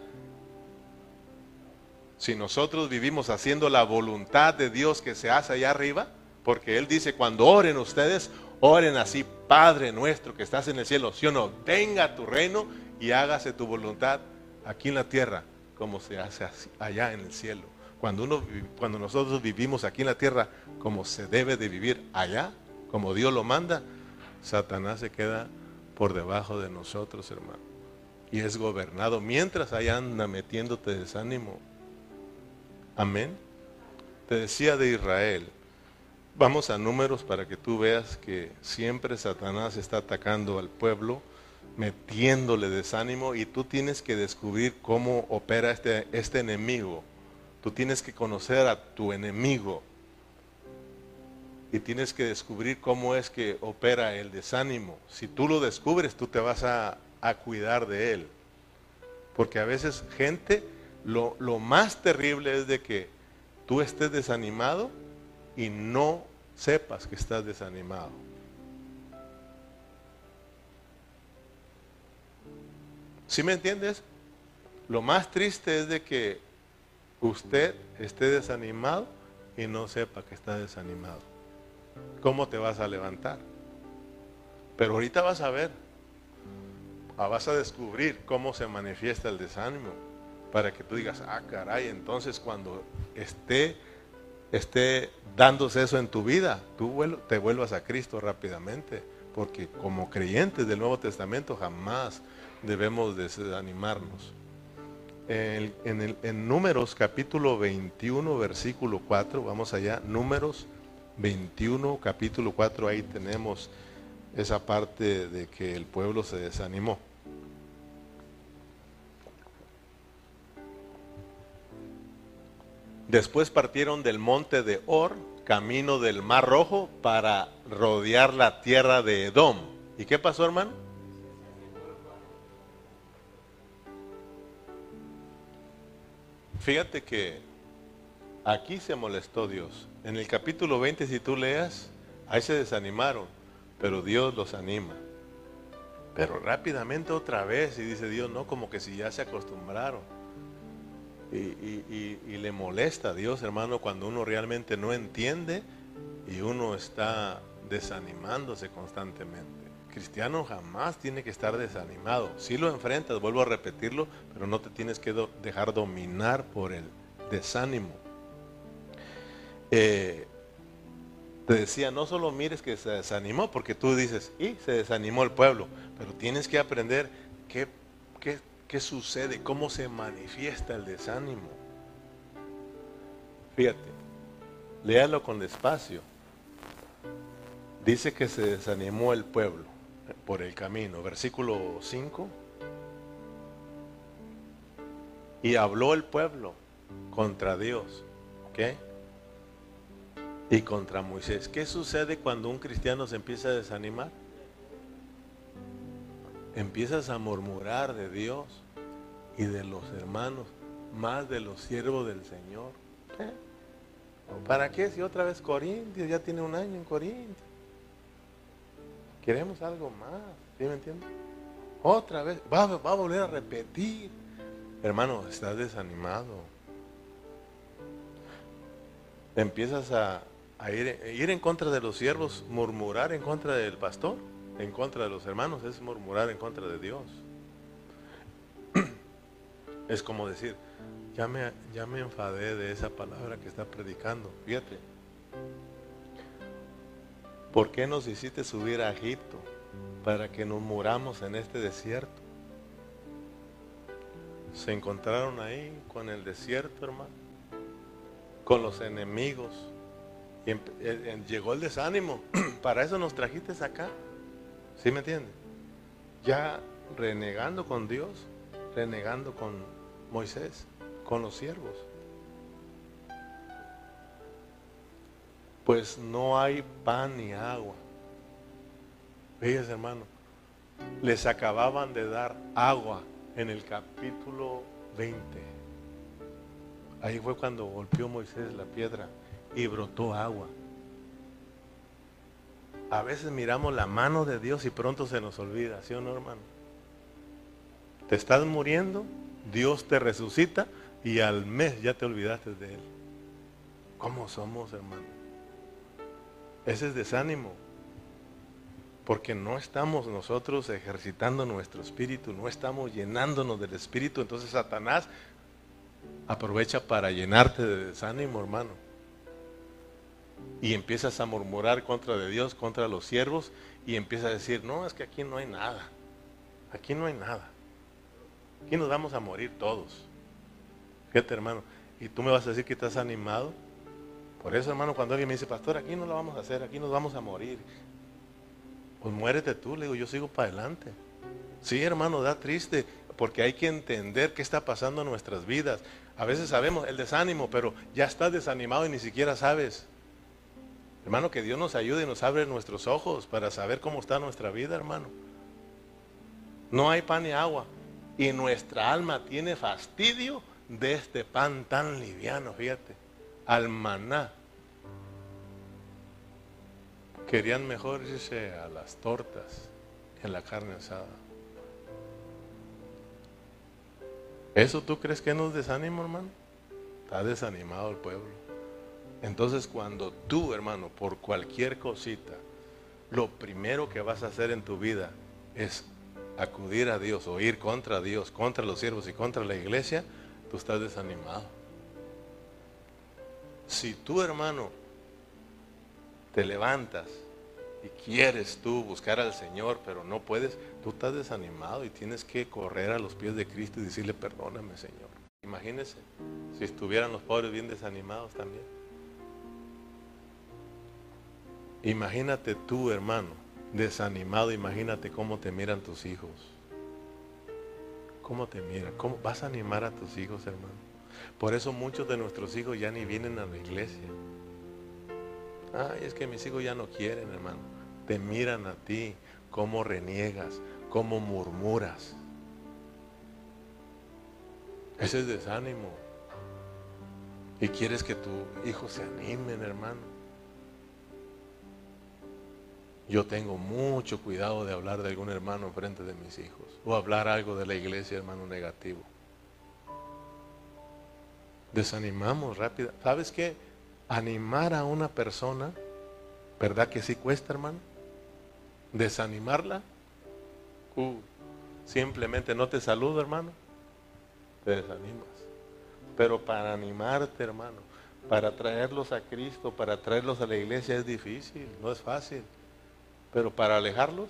si nosotros vivimos haciendo la voluntad de Dios que se hace allá arriba, porque Él dice, cuando oren ustedes, oren así, Padre nuestro que estás en el cielo, si o no, venga tu reino y hágase tu voluntad aquí en la tierra, como se hace allá en el cielo. Cuando, uno, cuando nosotros vivimos aquí en la tierra como se debe de vivir allá, como Dios lo manda, Satanás se queda por debajo de nosotros, hermano. Y es gobernado mientras allá anda metiéndote desánimo. Amén. Te decía de Israel. Vamos a números para que tú veas que siempre Satanás está atacando al pueblo, metiéndole desánimo y tú tienes que descubrir cómo opera este, este enemigo. Tú tienes que conocer a tu enemigo y tienes que descubrir cómo es que opera el desánimo. Si tú lo descubres, tú te vas a, a cuidar de él. Porque a veces gente lo, más terrible es de que tú estés desanimado y no sepas que estás desanimado. ¿Sí me entiendes? Lo más triste es de que usted esté desanimado y no sepa que está desanimado. ¿Cómo te vas a levantar? Pero ahorita vas a ver, ah, vas a descubrir cómo se manifiesta el desánimo para que tú digas, ah, caray, entonces cuando esté, esté dándose eso en tu vida, tú te vuelvas a Cristo rápidamente, porque como creyentes del Nuevo Testamento jamás debemos desanimarnos. En, en, en Números capítulo 21, versículo 4, vamos allá, Números 21, capítulo 4, ahí tenemos esa parte de que el pueblo se desanimó. Después partieron del monte de Or, camino del Mar Rojo, para rodear la tierra de Edom. ¿Y qué pasó, hermano? Fíjate que aquí se molestó Dios. En el capítulo 20, si tú leas, ahí se desanimaron, pero Dios los anima. Pero rápidamente otra vez, y dice Dios, no, como que si ya se acostumbraron. Y, le molesta a Dios, hermano, cuando uno realmente no entiende y uno está desanimándose constantemente. cristiano jamás tiene que estar desanimado. Si lo enfrentas, vuelvo a repetirlo, pero no te tienes que dejar dominar por el desánimo. Eh, te decía, no solo mires que se desanimó, porque tú dices, y se desanimó el pueblo, pero tienes que aprender qué, qué, sucede, cómo se manifiesta el desánimo. Fíjate, léalo con despacio. Dice que se desanimó el pueblo por el camino. Versículo 5. Y habló el pueblo contra Dios. ¿Qué? Y contra Moisés. ¿Qué sucede cuando un cristiano se empieza a desanimar? Empiezas a murmurar de Dios y de los hermanos, más de los siervos del Señor. ¿Eh? ¿Para qué si otra vez Corintios ya tiene un año en Corintios? Queremos algo más, ¿sí me entiendes? Otra vez, va, a volver a repetir. Hermano, estás desanimado. Empiezas a, ir, ir en contra de los siervos, murmurar en contra del pastor, en contra de los hermanos, es murmurar en contra de Dios. Es como decir, ya me, ya me enfadé de esa palabra que está predicando. Fíjate, ¿Por qué nos hiciste subir a Egipto? Para que nos muramos en este desierto. Se encontraron ahí con el desierto, hermano. Con los enemigos. Y llegó el desánimo. Para eso nos trajiste acá. ¿Sí me entiendes? Ya renegando con Dios, renegando con Moisés, con los siervos. pues no hay pan ni agua. Fíjense, hermano, les acababan de dar agua en el capítulo 20. Ahí fue cuando golpeó Moisés la piedra y brotó agua. A veces miramos la mano de Dios y pronto se nos olvida, ¿sí o no, hermano? Te estás muriendo, Dios te resucita y al mes ya te olvidaste de Él. ¿Cómo somos, hermano? Ese es desánimo. Porque no estamos nosotros ejercitando nuestro espíritu, no estamos llenándonos del espíritu. Entonces Satanás aprovecha para llenarte de desánimo, hermano. Y empiezas a murmurar contra de Dios, contra los siervos, y empiezas a decir, no, es que aquí no hay nada. Aquí no hay nada. Aquí nos vamos a morir todos. Fíjate, hermano. Y tú me vas a decir que estás animado. Por eso, hermano, cuando alguien me dice, pastor, aquí no lo vamos a hacer, aquí nos vamos a morir. Pues muérete tú, le digo, yo sigo para adelante. Sí, hermano, da triste, porque hay que entender qué está pasando en nuestras vidas. A veces sabemos el desánimo, pero ya estás desanimado y ni siquiera sabes. Hermano, que Dios nos ayude y nos abre nuestros ojos para saber cómo está nuestra vida, hermano. No hay pan ni agua. Y nuestra alma tiene fastidio de este pan tan liviano, fíjate al maná. Querían mejor irse a las tortas a la carne asada. ¿Eso tú crees que nos desanima, hermano? Está desanimado el pueblo. Entonces cuando tú, hermano, por cualquier cosita, lo primero que vas a hacer en tu vida es acudir a Dios o ir contra Dios, contra los siervos y contra la iglesia, tú estás desanimado. Si tú, hermano, te levantas y quieres tú buscar al Señor, pero no puedes, tú estás desanimado y tienes que correr a los pies de Cristo y decirle, perdóname, Señor. Imagínese si estuvieran los pobres bien desanimados también. Imagínate tú, hermano, desanimado, imagínate cómo te miran tus hijos. ¿Cómo te miran? ¿Cómo vas a animar a tus hijos, hermano? Por eso muchos de nuestros hijos ya ni vienen a la iglesia. Ay, es que mis hijos ya no quieren, hermano. Te miran a ti, cómo reniegas, cómo murmuras. Ese es desánimo. Y quieres que tu hijo se animen, hermano. Yo tengo mucho cuidado de hablar de algún hermano frente de mis hijos. O hablar algo de la iglesia, hermano, negativo desanimamos rápido. ¿Sabes qué? Animar a una persona, ¿verdad que sí cuesta, hermano? desanimarla, uh, simplemente no te saludo, hermano, te desanimas. Pero para animarte, hermano, para traerlos a Cristo, para traerlos a la iglesia es difícil, no es fácil. Pero para alejarlos,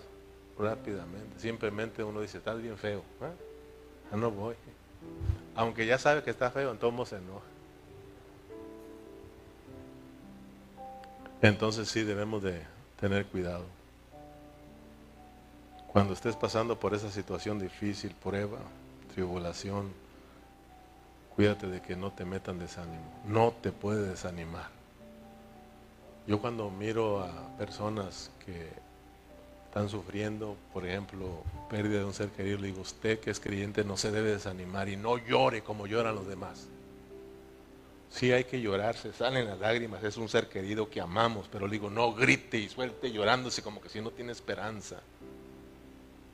rápidamente. Simplemente uno dice, estás bien feo. ¿eh? no voy. Aunque ya sabe que está feo, entonces se enoja. Entonces sí debemos de tener cuidado. Cuando estés pasando por esa situación difícil, prueba, tribulación, cuídate de que no te metan desánimo. No te puede desanimar. Yo cuando miro a personas que están sufriendo, por ejemplo, pérdida de un ser querido, le digo, usted que es creyente no se debe desanimar y no llore como lloran los demás. Sí hay que llorar, se salen las lágrimas, es un ser querido que amamos, pero le digo, no grite y suelte llorándose como que si no tiene esperanza.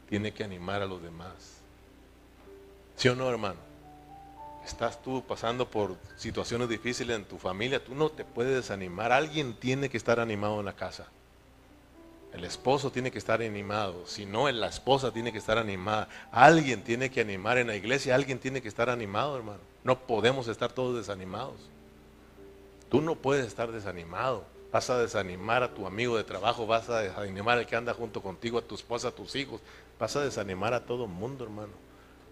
Tiene que animar a los demás. ¿Sí o no, hermano? Estás tú pasando por situaciones difíciles en tu familia, tú no te puedes desanimar. Alguien tiene que estar animado en la casa. El esposo tiene que estar animado, si no, la esposa tiene que estar animada. Alguien tiene que animar en la iglesia, alguien tiene que estar animado, hermano. No podemos estar todos desanimados. Tú no puedes estar desanimado. Vas a desanimar a tu amigo de trabajo, vas a desanimar al que anda junto contigo, a tu esposa, a tus hijos. Vas a desanimar a todo mundo, hermano.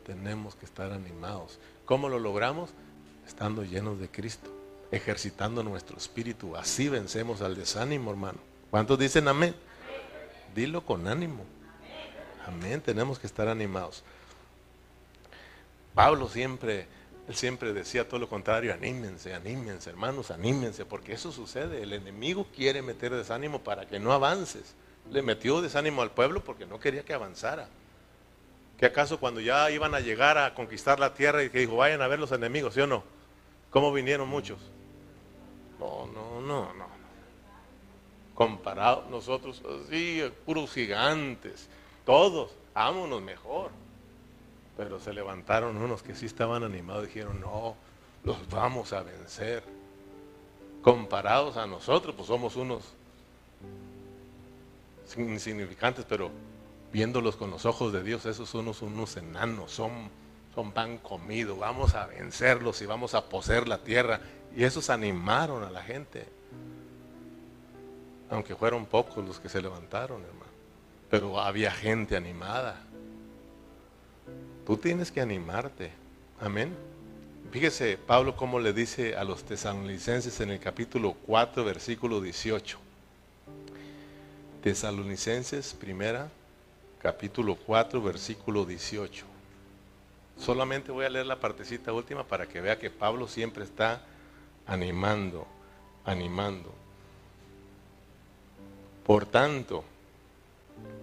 Tenemos que estar animados. ¿Cómo lo logramos? Estando llenos de Cristo, ejercitando nuestro espíritu. Así vencemos al desánimo, hermano. ¿Cuántos dicen amén? Dilo con ánimo. Amén. Tenemos que estar animados. Pablo siempre él siempre decía todo lo contrario, anímense, anímense, hermanos, anímense, porque eso sucede. El enemigo quiere meter desánimo para que no avances. Le metió desánimo al pueblo porque no quería que avanzara. ¿Que acaso cuando ya iban a llegar a conquistar la tierra y que dijo, vayan a ver los enemigos, ¿sí o no? ¿Cómo vinieron muchos? No, no, no, no. Comparado nosotros, sí, puros gigantes, todos, vámonos mejor. Pero se levantaron unos que sí estaban animados y dijeron, no, los vamos a vencer. Comparados a nosotros, pues somos unos insignificantes, pero viéndolos con los ojos de Dios, esos son unos, unos enanos, son, son pan comido, vamos a vencerlos y vamos a poseer la tierra. Y esos animaron a la gente. Aunque fueron pocos los que se levantaron, hermano. Pero había gente animada. Tú tienes que animarte. Amén. Fíjese Pablo cómo le dice a los tesalonicenses en el capítulo 4, versículo 18. Tesalonicenses primera, capítulo 4, versículo 18. Solamente voy a leer la partecita última para que vea que Pablo siempre está animando, animando. Por tanto,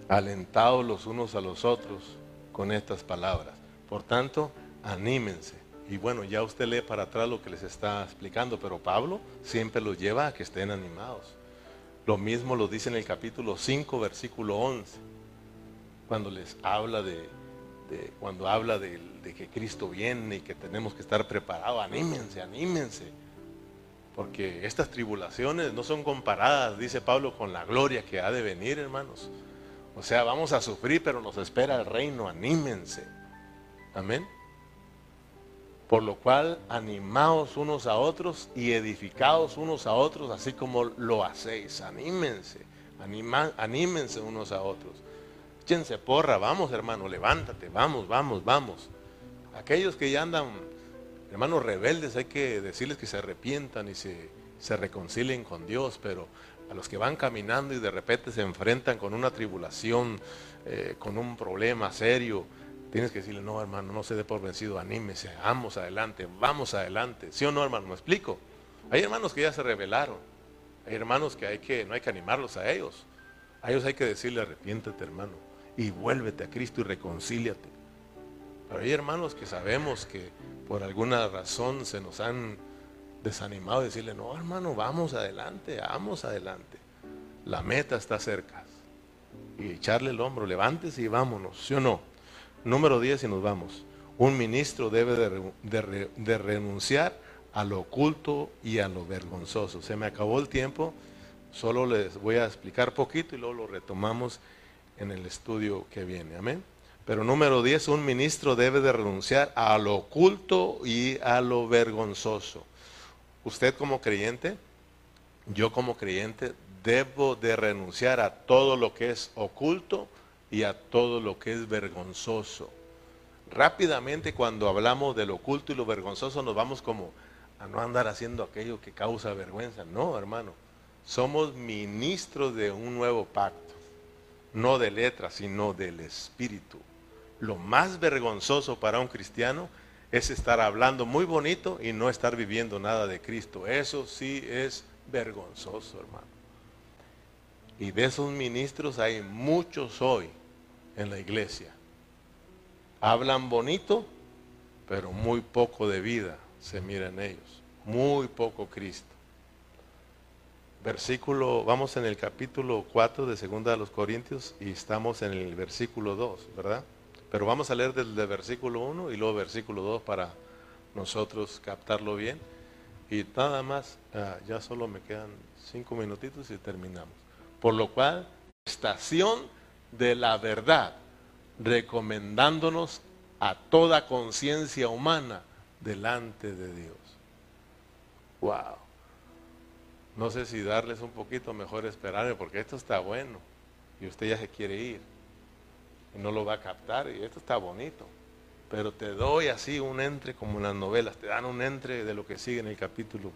alentados los unos a los otros con estas palabras. Por tanto, anímense. Y bueno, ya usted lee para atrás lo que les está explicando, pero Pablo siempre los lleva a que estén animados. Lo mismo lo dice en el capítulo 5, versículo 11, cuando les habla de, cuando habla de, de, que Cristo viene y que tenemos que estar preparados. Anímense, anímense. Porque estas tribulaciones no son comparadas, dice Pablo, con la gloria que ha de venir, hermanos. O sea, vamos a sufrir, pero nos espera el reino. Anímense. Amén. Por lo cual, animaos unos a otros y edificaos unos a otros, así como lo hacéis. Anímense. anímense unos a otros. Échense porra, vamos hermano, levántate, vamos, vamos, vamos. Aquellos que ya andan, hermanos rebeldes, hay que decirles que se arrepientan y se, se reconcilien con Dios, pero a los que van caminando y de repente se enfrentan con una tribulación, eh, con un problema serio, tienes que decirle, no hermano, no se dé por vencido, anímese, vamos adelante, vamos adelante. ¿Sí o no hermano? ¿Me explico? Hay hermanos que ya se rebelaron, hay hermanos que, hay que no hay que animarlos a ellos, a ellos hay que decirle, arrepiéntete hermano, y vuélvete a Cristo y reconcíliate. Pero hay hermanos que sabemos que por alguna razón se nos han desanimado decirle, no hermano, vamos adelante, vamos adelante. La meta está cerca. Y echarle el hombro, levántese y vámonos, ¿sí o no? Número 10 y nos vamos. Un ministro debe de, de renunciar a lo oculto y a lo vergonzoso. Se me acabó el tiempo, solo les voy a explicar poquito y luego lo retomamos en el estudio que viene. Amén. Pero número 10, un ministro debe de renunciar a lo oculto y a lo vergonzoso. Usted como creyente, yo como creyente, debo de renunciar a todo lo que es oculto y a todo lo que es vergonzoso. Rápidamente cuando hablamos de lo oculto y lo vergonzoso nos vamos como a no andar haciendo aquello que causa vergüenza. No, hermano. Somos ministros de un nuevo pacto. No de letras, sino del espíritu. Lo más vergonzoso para un cristiano es estar hablando muy bonito y no estar viviendo nada de Cristo. Eso sí es vergonzoso, hermano. Y de esos ministros hay muchos hoy en la iglesia. Hablan bonito, pero muy poco de vida se mira en ellos. Muy poco Cristo. Versículo, vamos en el capítulo 4 de Segunda de los Corintios y estamos en el versículo 2, ¿verdad? Pero vamos a leer desde el versículo 1 y luego versículo 2 para nosotros captarlo bien. Y nada más, ah, ya solo me quedan cinco minutitos y terminamos. Por lo cual, estación de la verdad, recomendándonos a toda conciencia humana delante de Dios. Wow. No sé si darles un poquito mejor esperarme porque esto está bueno y usted ya se quiere ir no lo va a captar y esto está bonito. Pero te doy así un entre como en las novelas, te dan un entre de lo que sigue en el capítulo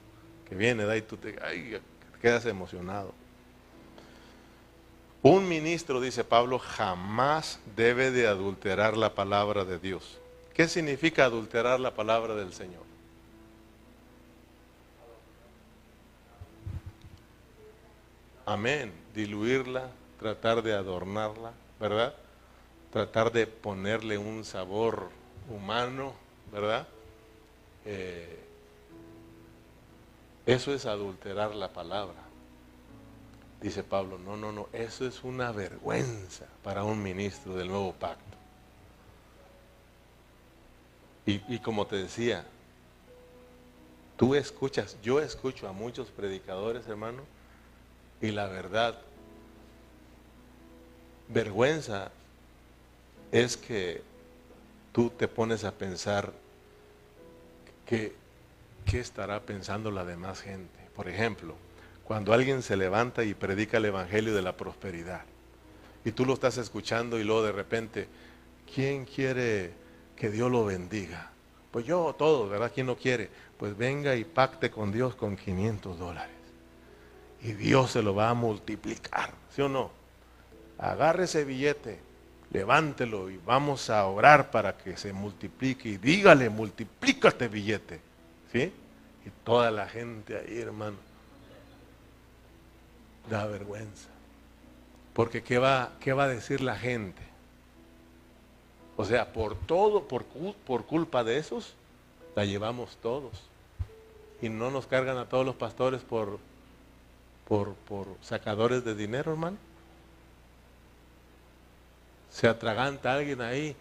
que viene, y tú te, te quedas emocionado. Un ministro, dice Pablo, jamás debe de adulterar la palabra de Dios. ¿Qué significa adulterar la palabra del Señor? Amén. Diluirla, tratar de adornarla, ¿verdad? Tratar de ponerle un sabor humano, ¿verdad? Eh, eso es adulterar la palabra. Dice Pablo, no, no, no, eso es una vergüenza para un ministro del nuevo pacto. Y, y, como te decía, tú escuchas, yo escucho a muchos predicadores, hermano, y la verdad, vergüenza es que tú te pones a pensar que, qué estará pensando la demás gente. Por ejemplo, cuando alguien se levanta y predica el Evangelio de la prosperidad, y tú lo estás escuchando y luego de repente, ¿quién quiere que Dios lo bendiga? Pues yo, todos, ¿verdad? ¿Quién no quiere? Pues venga y pacte con Dios con 500 dólares y Dios se lo va a multiplicar, ¿sí o no? Agarre ese billete, levántelo y vamos a orar para que se multiplique y dígale, multiplica este billete, ¿sí? Y toda la gente ahí, hermano, da vergüenza. Porque ¿qué va, qué va a decir la gente? O sea, por todo, por, por culpa de esos, la llevamos todos. Y no nos cargan a todos los pastores por por, por sacadores de dinero, hermano. Se atraganta alguien ahí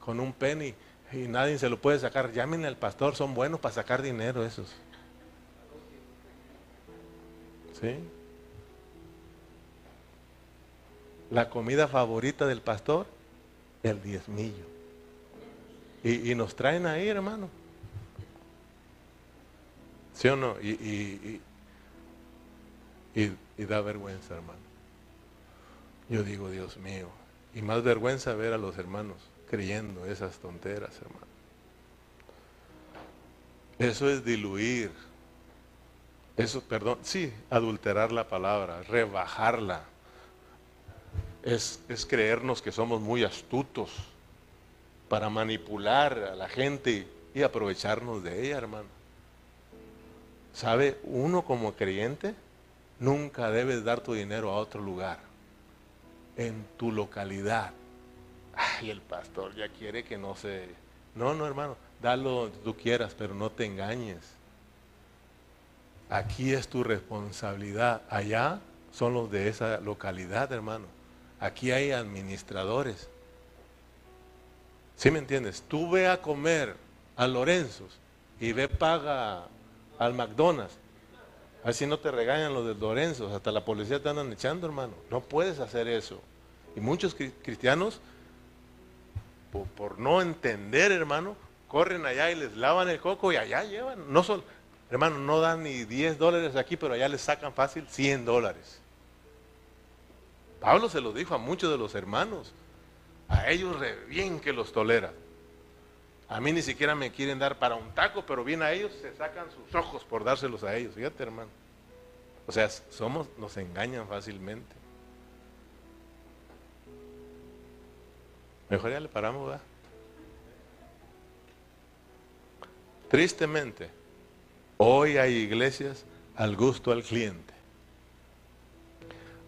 con un penny y nadie se lo puede sacar. Llamen al pastor, son buenos para sacar dinero esos. ¿Sí? La comida favorita del pastor, el diezmillo. Y, y nos traen ahí, hermano. ¿Sí o no? y, y, da vergüenza, hermano. Yo digo, Dios mío, y más vergüenza ver a los hermanos creyendo esas tonteras, hermano. Eso es diluir. Eso, perdón, sí, adulterar la palabra, rebajarla. Es, es creernos que somos muy astutos para manipular a la gente y aprovecharnos de ella, hermano. ¿Sabe? Uno como creyente Nunca debes dar tu dinero a otro lugar, en tu localidad. Ay, el pastor ya quiere que no se... No, no, hermano, dalo tú quieras, pero no te engañes. Aquí es tu responsabilidad. Allá son los de esa localidad, hermano. Aquí hay administradores. ¿Sí me entiendes? Tú ve a comer a Lorenzos y ve paga al McDonald's Así no te regañan los de Lorenzo, hasta la policía te andan echando, hermano. No puedes hacer eso. Y muchos cristianos, por, no entender, hermano, corren allá y les lavan el coco y allá llevan. No son, hermano, no dan ni 10 dólares aquí, pero allá les sacan fácil 100 dólares. Pablo se lo dijo a muchos de los hermanos. A ellos bien que los tolera. A mí ni siquiera me quieren dar para un taco, pero bien a ellos se sacan sus ojos por dárselos a ellos. Fíjate, hermano. O sea, somos, nos engañan fácilmente. Mejor ya le paramos, ¿verdad? Tristemente, hoy hay iglesias al gusto al cliente.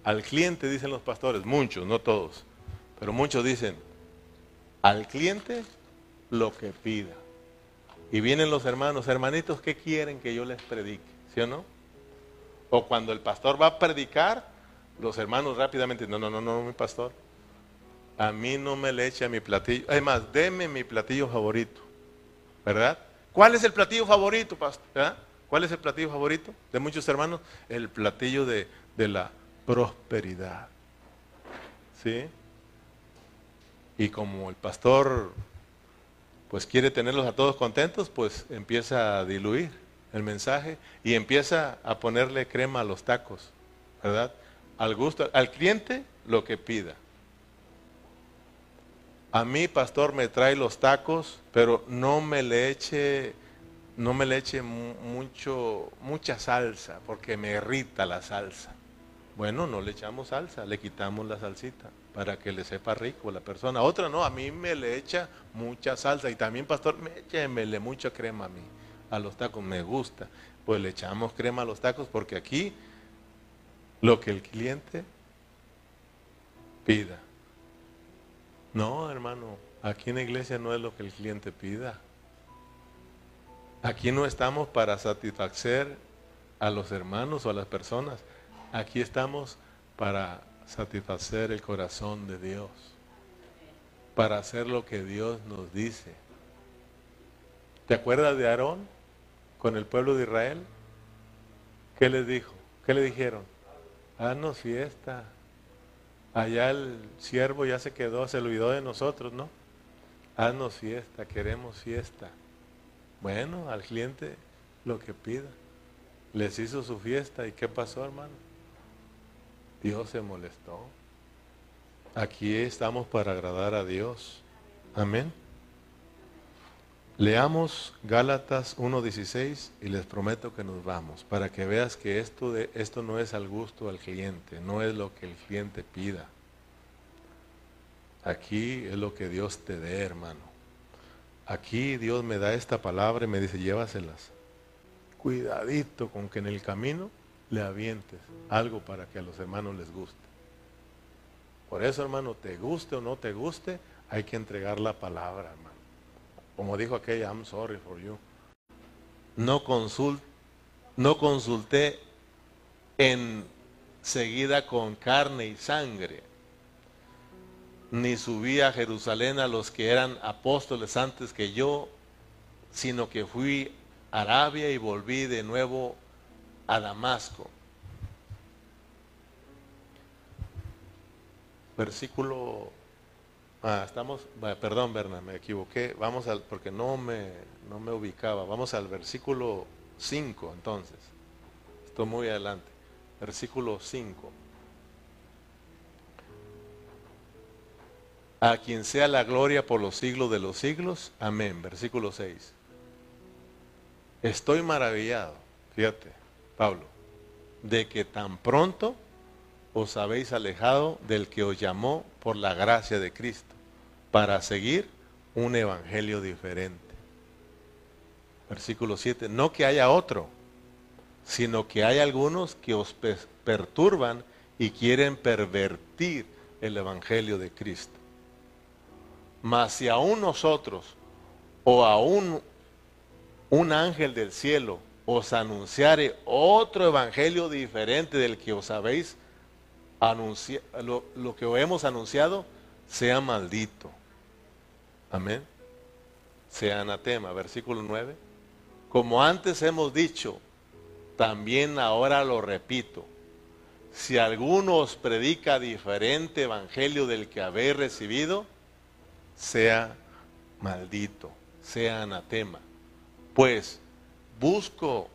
Al cliente dicen los pastores, muchos, no todos, pero muchos dicen, al cliente lo que pida. Y vienen los hermanos, hermanitos, ¿qué quieren que yo les predique? ¿Sí o no? O cuando el pastor va a predicar, los hermanos rápidamente, no, no, no, no, mi pastor, a mí no me le eche a mi platillo. Además, deme mi platillo favorito. ¿Verdad? ¿Cuál es el platillo favorito, pastor? ¿Cuál es el platillo favorito de muchos hermanos? El platillo de, de la prosperidad. ¿Sí? Y como el pastor pues quiere tenerlos a todos contentos, pues empieza a diluir el mensaje y empieza a ponerle crema a los tacos, ¿verdad? Al gusto, al cliente lo que pida. A mí, pastor, me trae los tacos, pero no me le eche, no me le eche mucho, mucha salsa, porque me irrita la salsa. Bueno, no le echamos salsa, le quitamos la salsita para que le sepa rico la persona. Otra no, a mí me le echa mucha salsa y también, pastor, me le mucha crema a mí, a los tacos, me gusta. Pues le echamos crema a los tacos porque aquí lo que el cliente pida. No, hermano, aquí en la iglesia no es lo que el cliente pida. Aquí no estamos para satisfacer a los hermanos o a las personas. Aquí estamos para satisfacer el corazón de Dios, para hacer lo que Dios nos dice. ¿Te acuerdas de Aarón con el pueblo de Israel? ¿Qué les dijo? ¿Qué le dijeron? Haznos fiesta. Allá el siervo ya se quedó, se olvidó de nosotros, ¿no? Haznos fiesta, queremos fiesta. Bueno, al cliente lo que pida. Les hizo su fiesta y ¿qué pasó, hermano? Dios se molestó. Aquí estamos para agradar a Dios. Amén. Leamos Gálatas 1.16 y les prometo que nos vamos para que veas que esto, de, esto no es al gusto al cliente, no es lo que el cliente pida. Aquí es lo que Dios te dé, hermano. Aquí Dios me da esta palabra y me dice, llévaselas. Cuidadito con que en el camino le avientes algo para que a los hermanos les guste. Por eso, hermano, te guste o no te guste, hay que entregar la palabra, hermano. Como dijo aquella, I'm sorry for you. No, consult, no consulté en seguida con carne y sangre, ni subí a Jerusalén a los que eran apóstoles antes que yo, sino que fui a Arabia y volví de nuevo a Damasco. Versículo, ah, estamos, perdón Berna, me equivoqué, vamos al, porque no me, no me ubicaba, vamos al versículo 5 entonces, estoy muy adelante, versículo 5. A quien sea la gloria por los siglos de los siglos. Amén. Versículo 6. Estoy maravillado, fíjate, Pablo, de que tan pronto os habéis alejado del que os llamó por la gracia de Cristo para seguir un evangelio diferente. Versículo 7, no que haya otro, sino que hay algunos que os perturban y quieren pervertir el evangelio de Cristo. Mas si aún nosotros o aún un ángel del cielo os anunciare otro evangelio diferente del que os habéis anunciado, lo, que os hemos anunciado, sea maldito. Amén. Sea anatema. Versículo 9. Como antes hemos dicho, también ahora lo repito. si alguno os predica diferente evangelio del que habéis recibido, sea maldito, sea anatema. Pues busco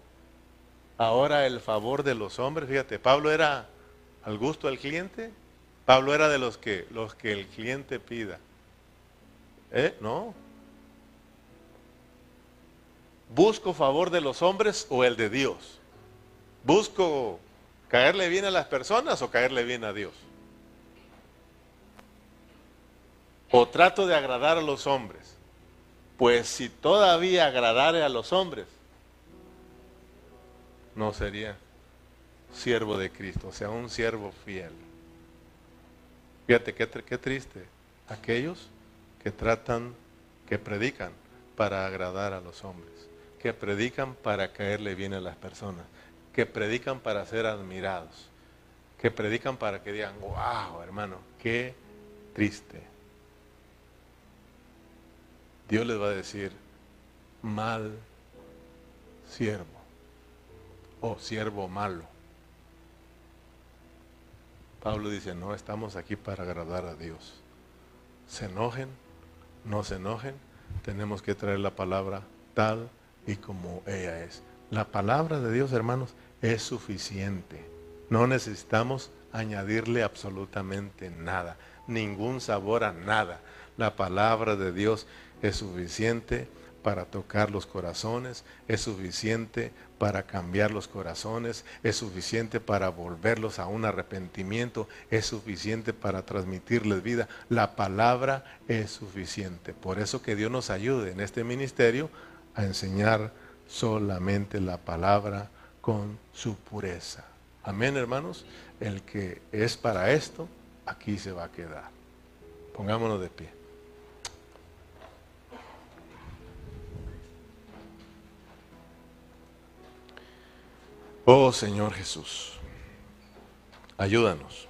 ahora el favor de los hombres. Fíjate, Pablo era al gusto del cliente. Pablo era de los que, los que el cliente pida. ¿Eh? No. ¿Busco favor de los hombres o el de Dios? ¿Busco caerle bien a las personas o caerle bien a Dios? ¿O trato de agradar a los hombres? Pues si todavía agradare a los hombres, no sería siervo de Cristo, o sea, un siervo fiel. Fíjate qué, qué triste. Aquellos que tratan, que predican para agradar a los hombres, que predican para caerle bien a las personas, que predican para ser admirados, que predican para que digan, wow, hermano, qué triste. Dios les va a decir, mal siervo o siervo malo. Pablo dice, no estamos aquí para agradar a Dios. Se enojen, no se enojen, tenemos que traer la palabra tal y como ella es. La palabra de Dios, hermanos, es suficiente. No necesitamos añadirle absolutamente nada, ningún sabor a nada. La palabra de Dios es suficiente para tocar los corazones, es suficiente para cambiar los corazones, es suficiente para volverlos a un arrepentimiento, es suficiente para transmitirles vida. La palabra es suficiente. Por eso que Dios nos ayude en este ministerio a enseñar solamente la palabra con su pureza. Amén, hermanos. El que es para esto, aquí se va a quedar. Pongámonos de pie. Oh Señor Jesús, ayúdanos.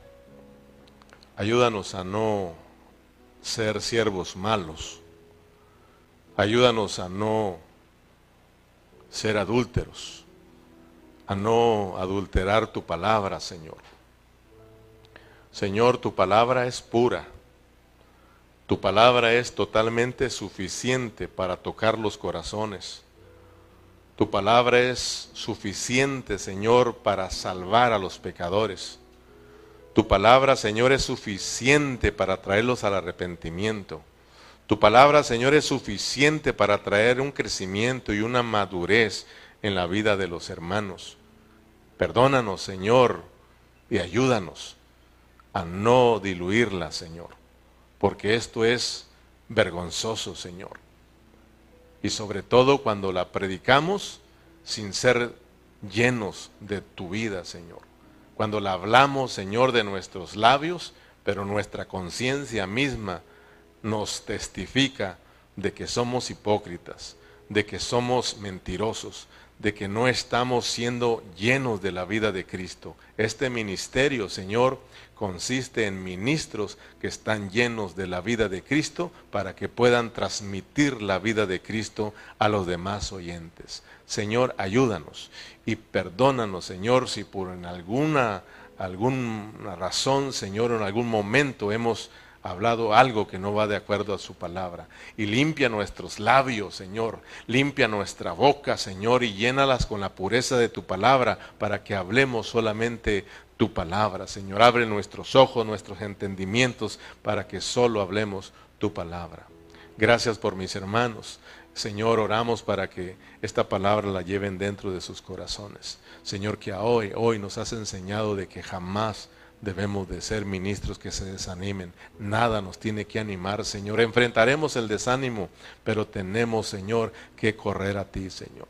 Ayúdanos a no ser siervos malos. Ayúdanos a no ser adúlteros, a no adulterar tu palabra, Señor. Señor, tu palabra es pura. Tu palabra es totalmente suficiente para tocar los corazones. Tu palabra es suficiente, Señor, para salvar a los pecadores. Tu palabra, Señor, es suficiente para traerlos al arrepentimiento. Tu palabra, Señor, es suficiente para traer un crecimiento y una madurez en la vida de los hermanos. Perdónanos, Señor, y ayúdanos a no diluirla, Señor, porque esto es vergonzoso, Señor y sobre todo cuando la predicamos sin ser llenos de tu vida, Señor. Cuando la hablamos, Señor, de nuestros labios, pero nuestra conciencia misma nos testifica de que somos hipócritas, de que somos mentirosos, de que no estamos siendo llenos de la vida de Cristo. Este ministerio, Señor, consiste en ministros que están llenos de la vida de Cristo para que puedan transmitir la vida de Cristo a los demás oyentes. Señor, ayúdanos y perdónanos, Señor, si por alguna, alguna razón, Señor, en algún momento hemos hablado algo que no va de acuerdo a su palabra. Y limpia nuestros labios, Señor. Limpia nuestra boca, Señor, y llénalas con la pureza de tu palabra para que hablemos solamente tu palabra, Señor. Abre nuestros ojos, nuestros entendimientos para que solo hablemos tu palabra. Gracias por mis hermanos. Señor, oramos para que esta palabra la lleven dentro de sus corazones. Señor, que hoy, hoy nos has enseñado de que jamás debemos de ser ministros que se desanimen. Nada nos tiene que animar, Señor. Enfrentaremos el desánimo, pero tenemos, Señor, que correr a ti, Señor.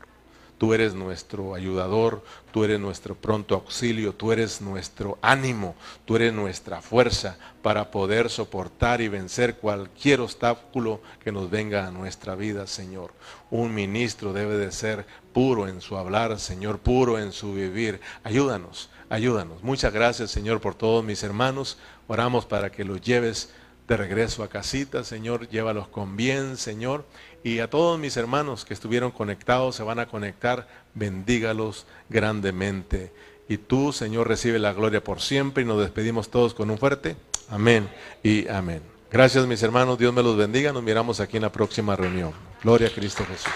Tú eres nuestro ayudador, tú eres nuestro pronto auxilio, tú eres nuestro ánimo, tú eres nuestra fuerza para poder soportar y vencer cualquier obstáculo que nos venga a nuestra vida, Señor. Un ministro debe de ser puro en su hablar, Señor, puro en su vivir. Ayúdanos, ayúdanos. Muchas gracias, Señor, por todos mis hermanos. Oramos para que los lleves de regreso a casita, Señor. Llévalos con bien, Señor. Y a todos mis hermanos que estuvieron conectados, se van a conectar, bendígalos grandemente y tú, Señor, recibe la gloria por siempre y nos despedimos todos con un fuerte amén y amén. Gracias mis hermanos, Dios me los bendiga, nos miramos aquí en la próxima reunión. Gloria a Cristo Jesús.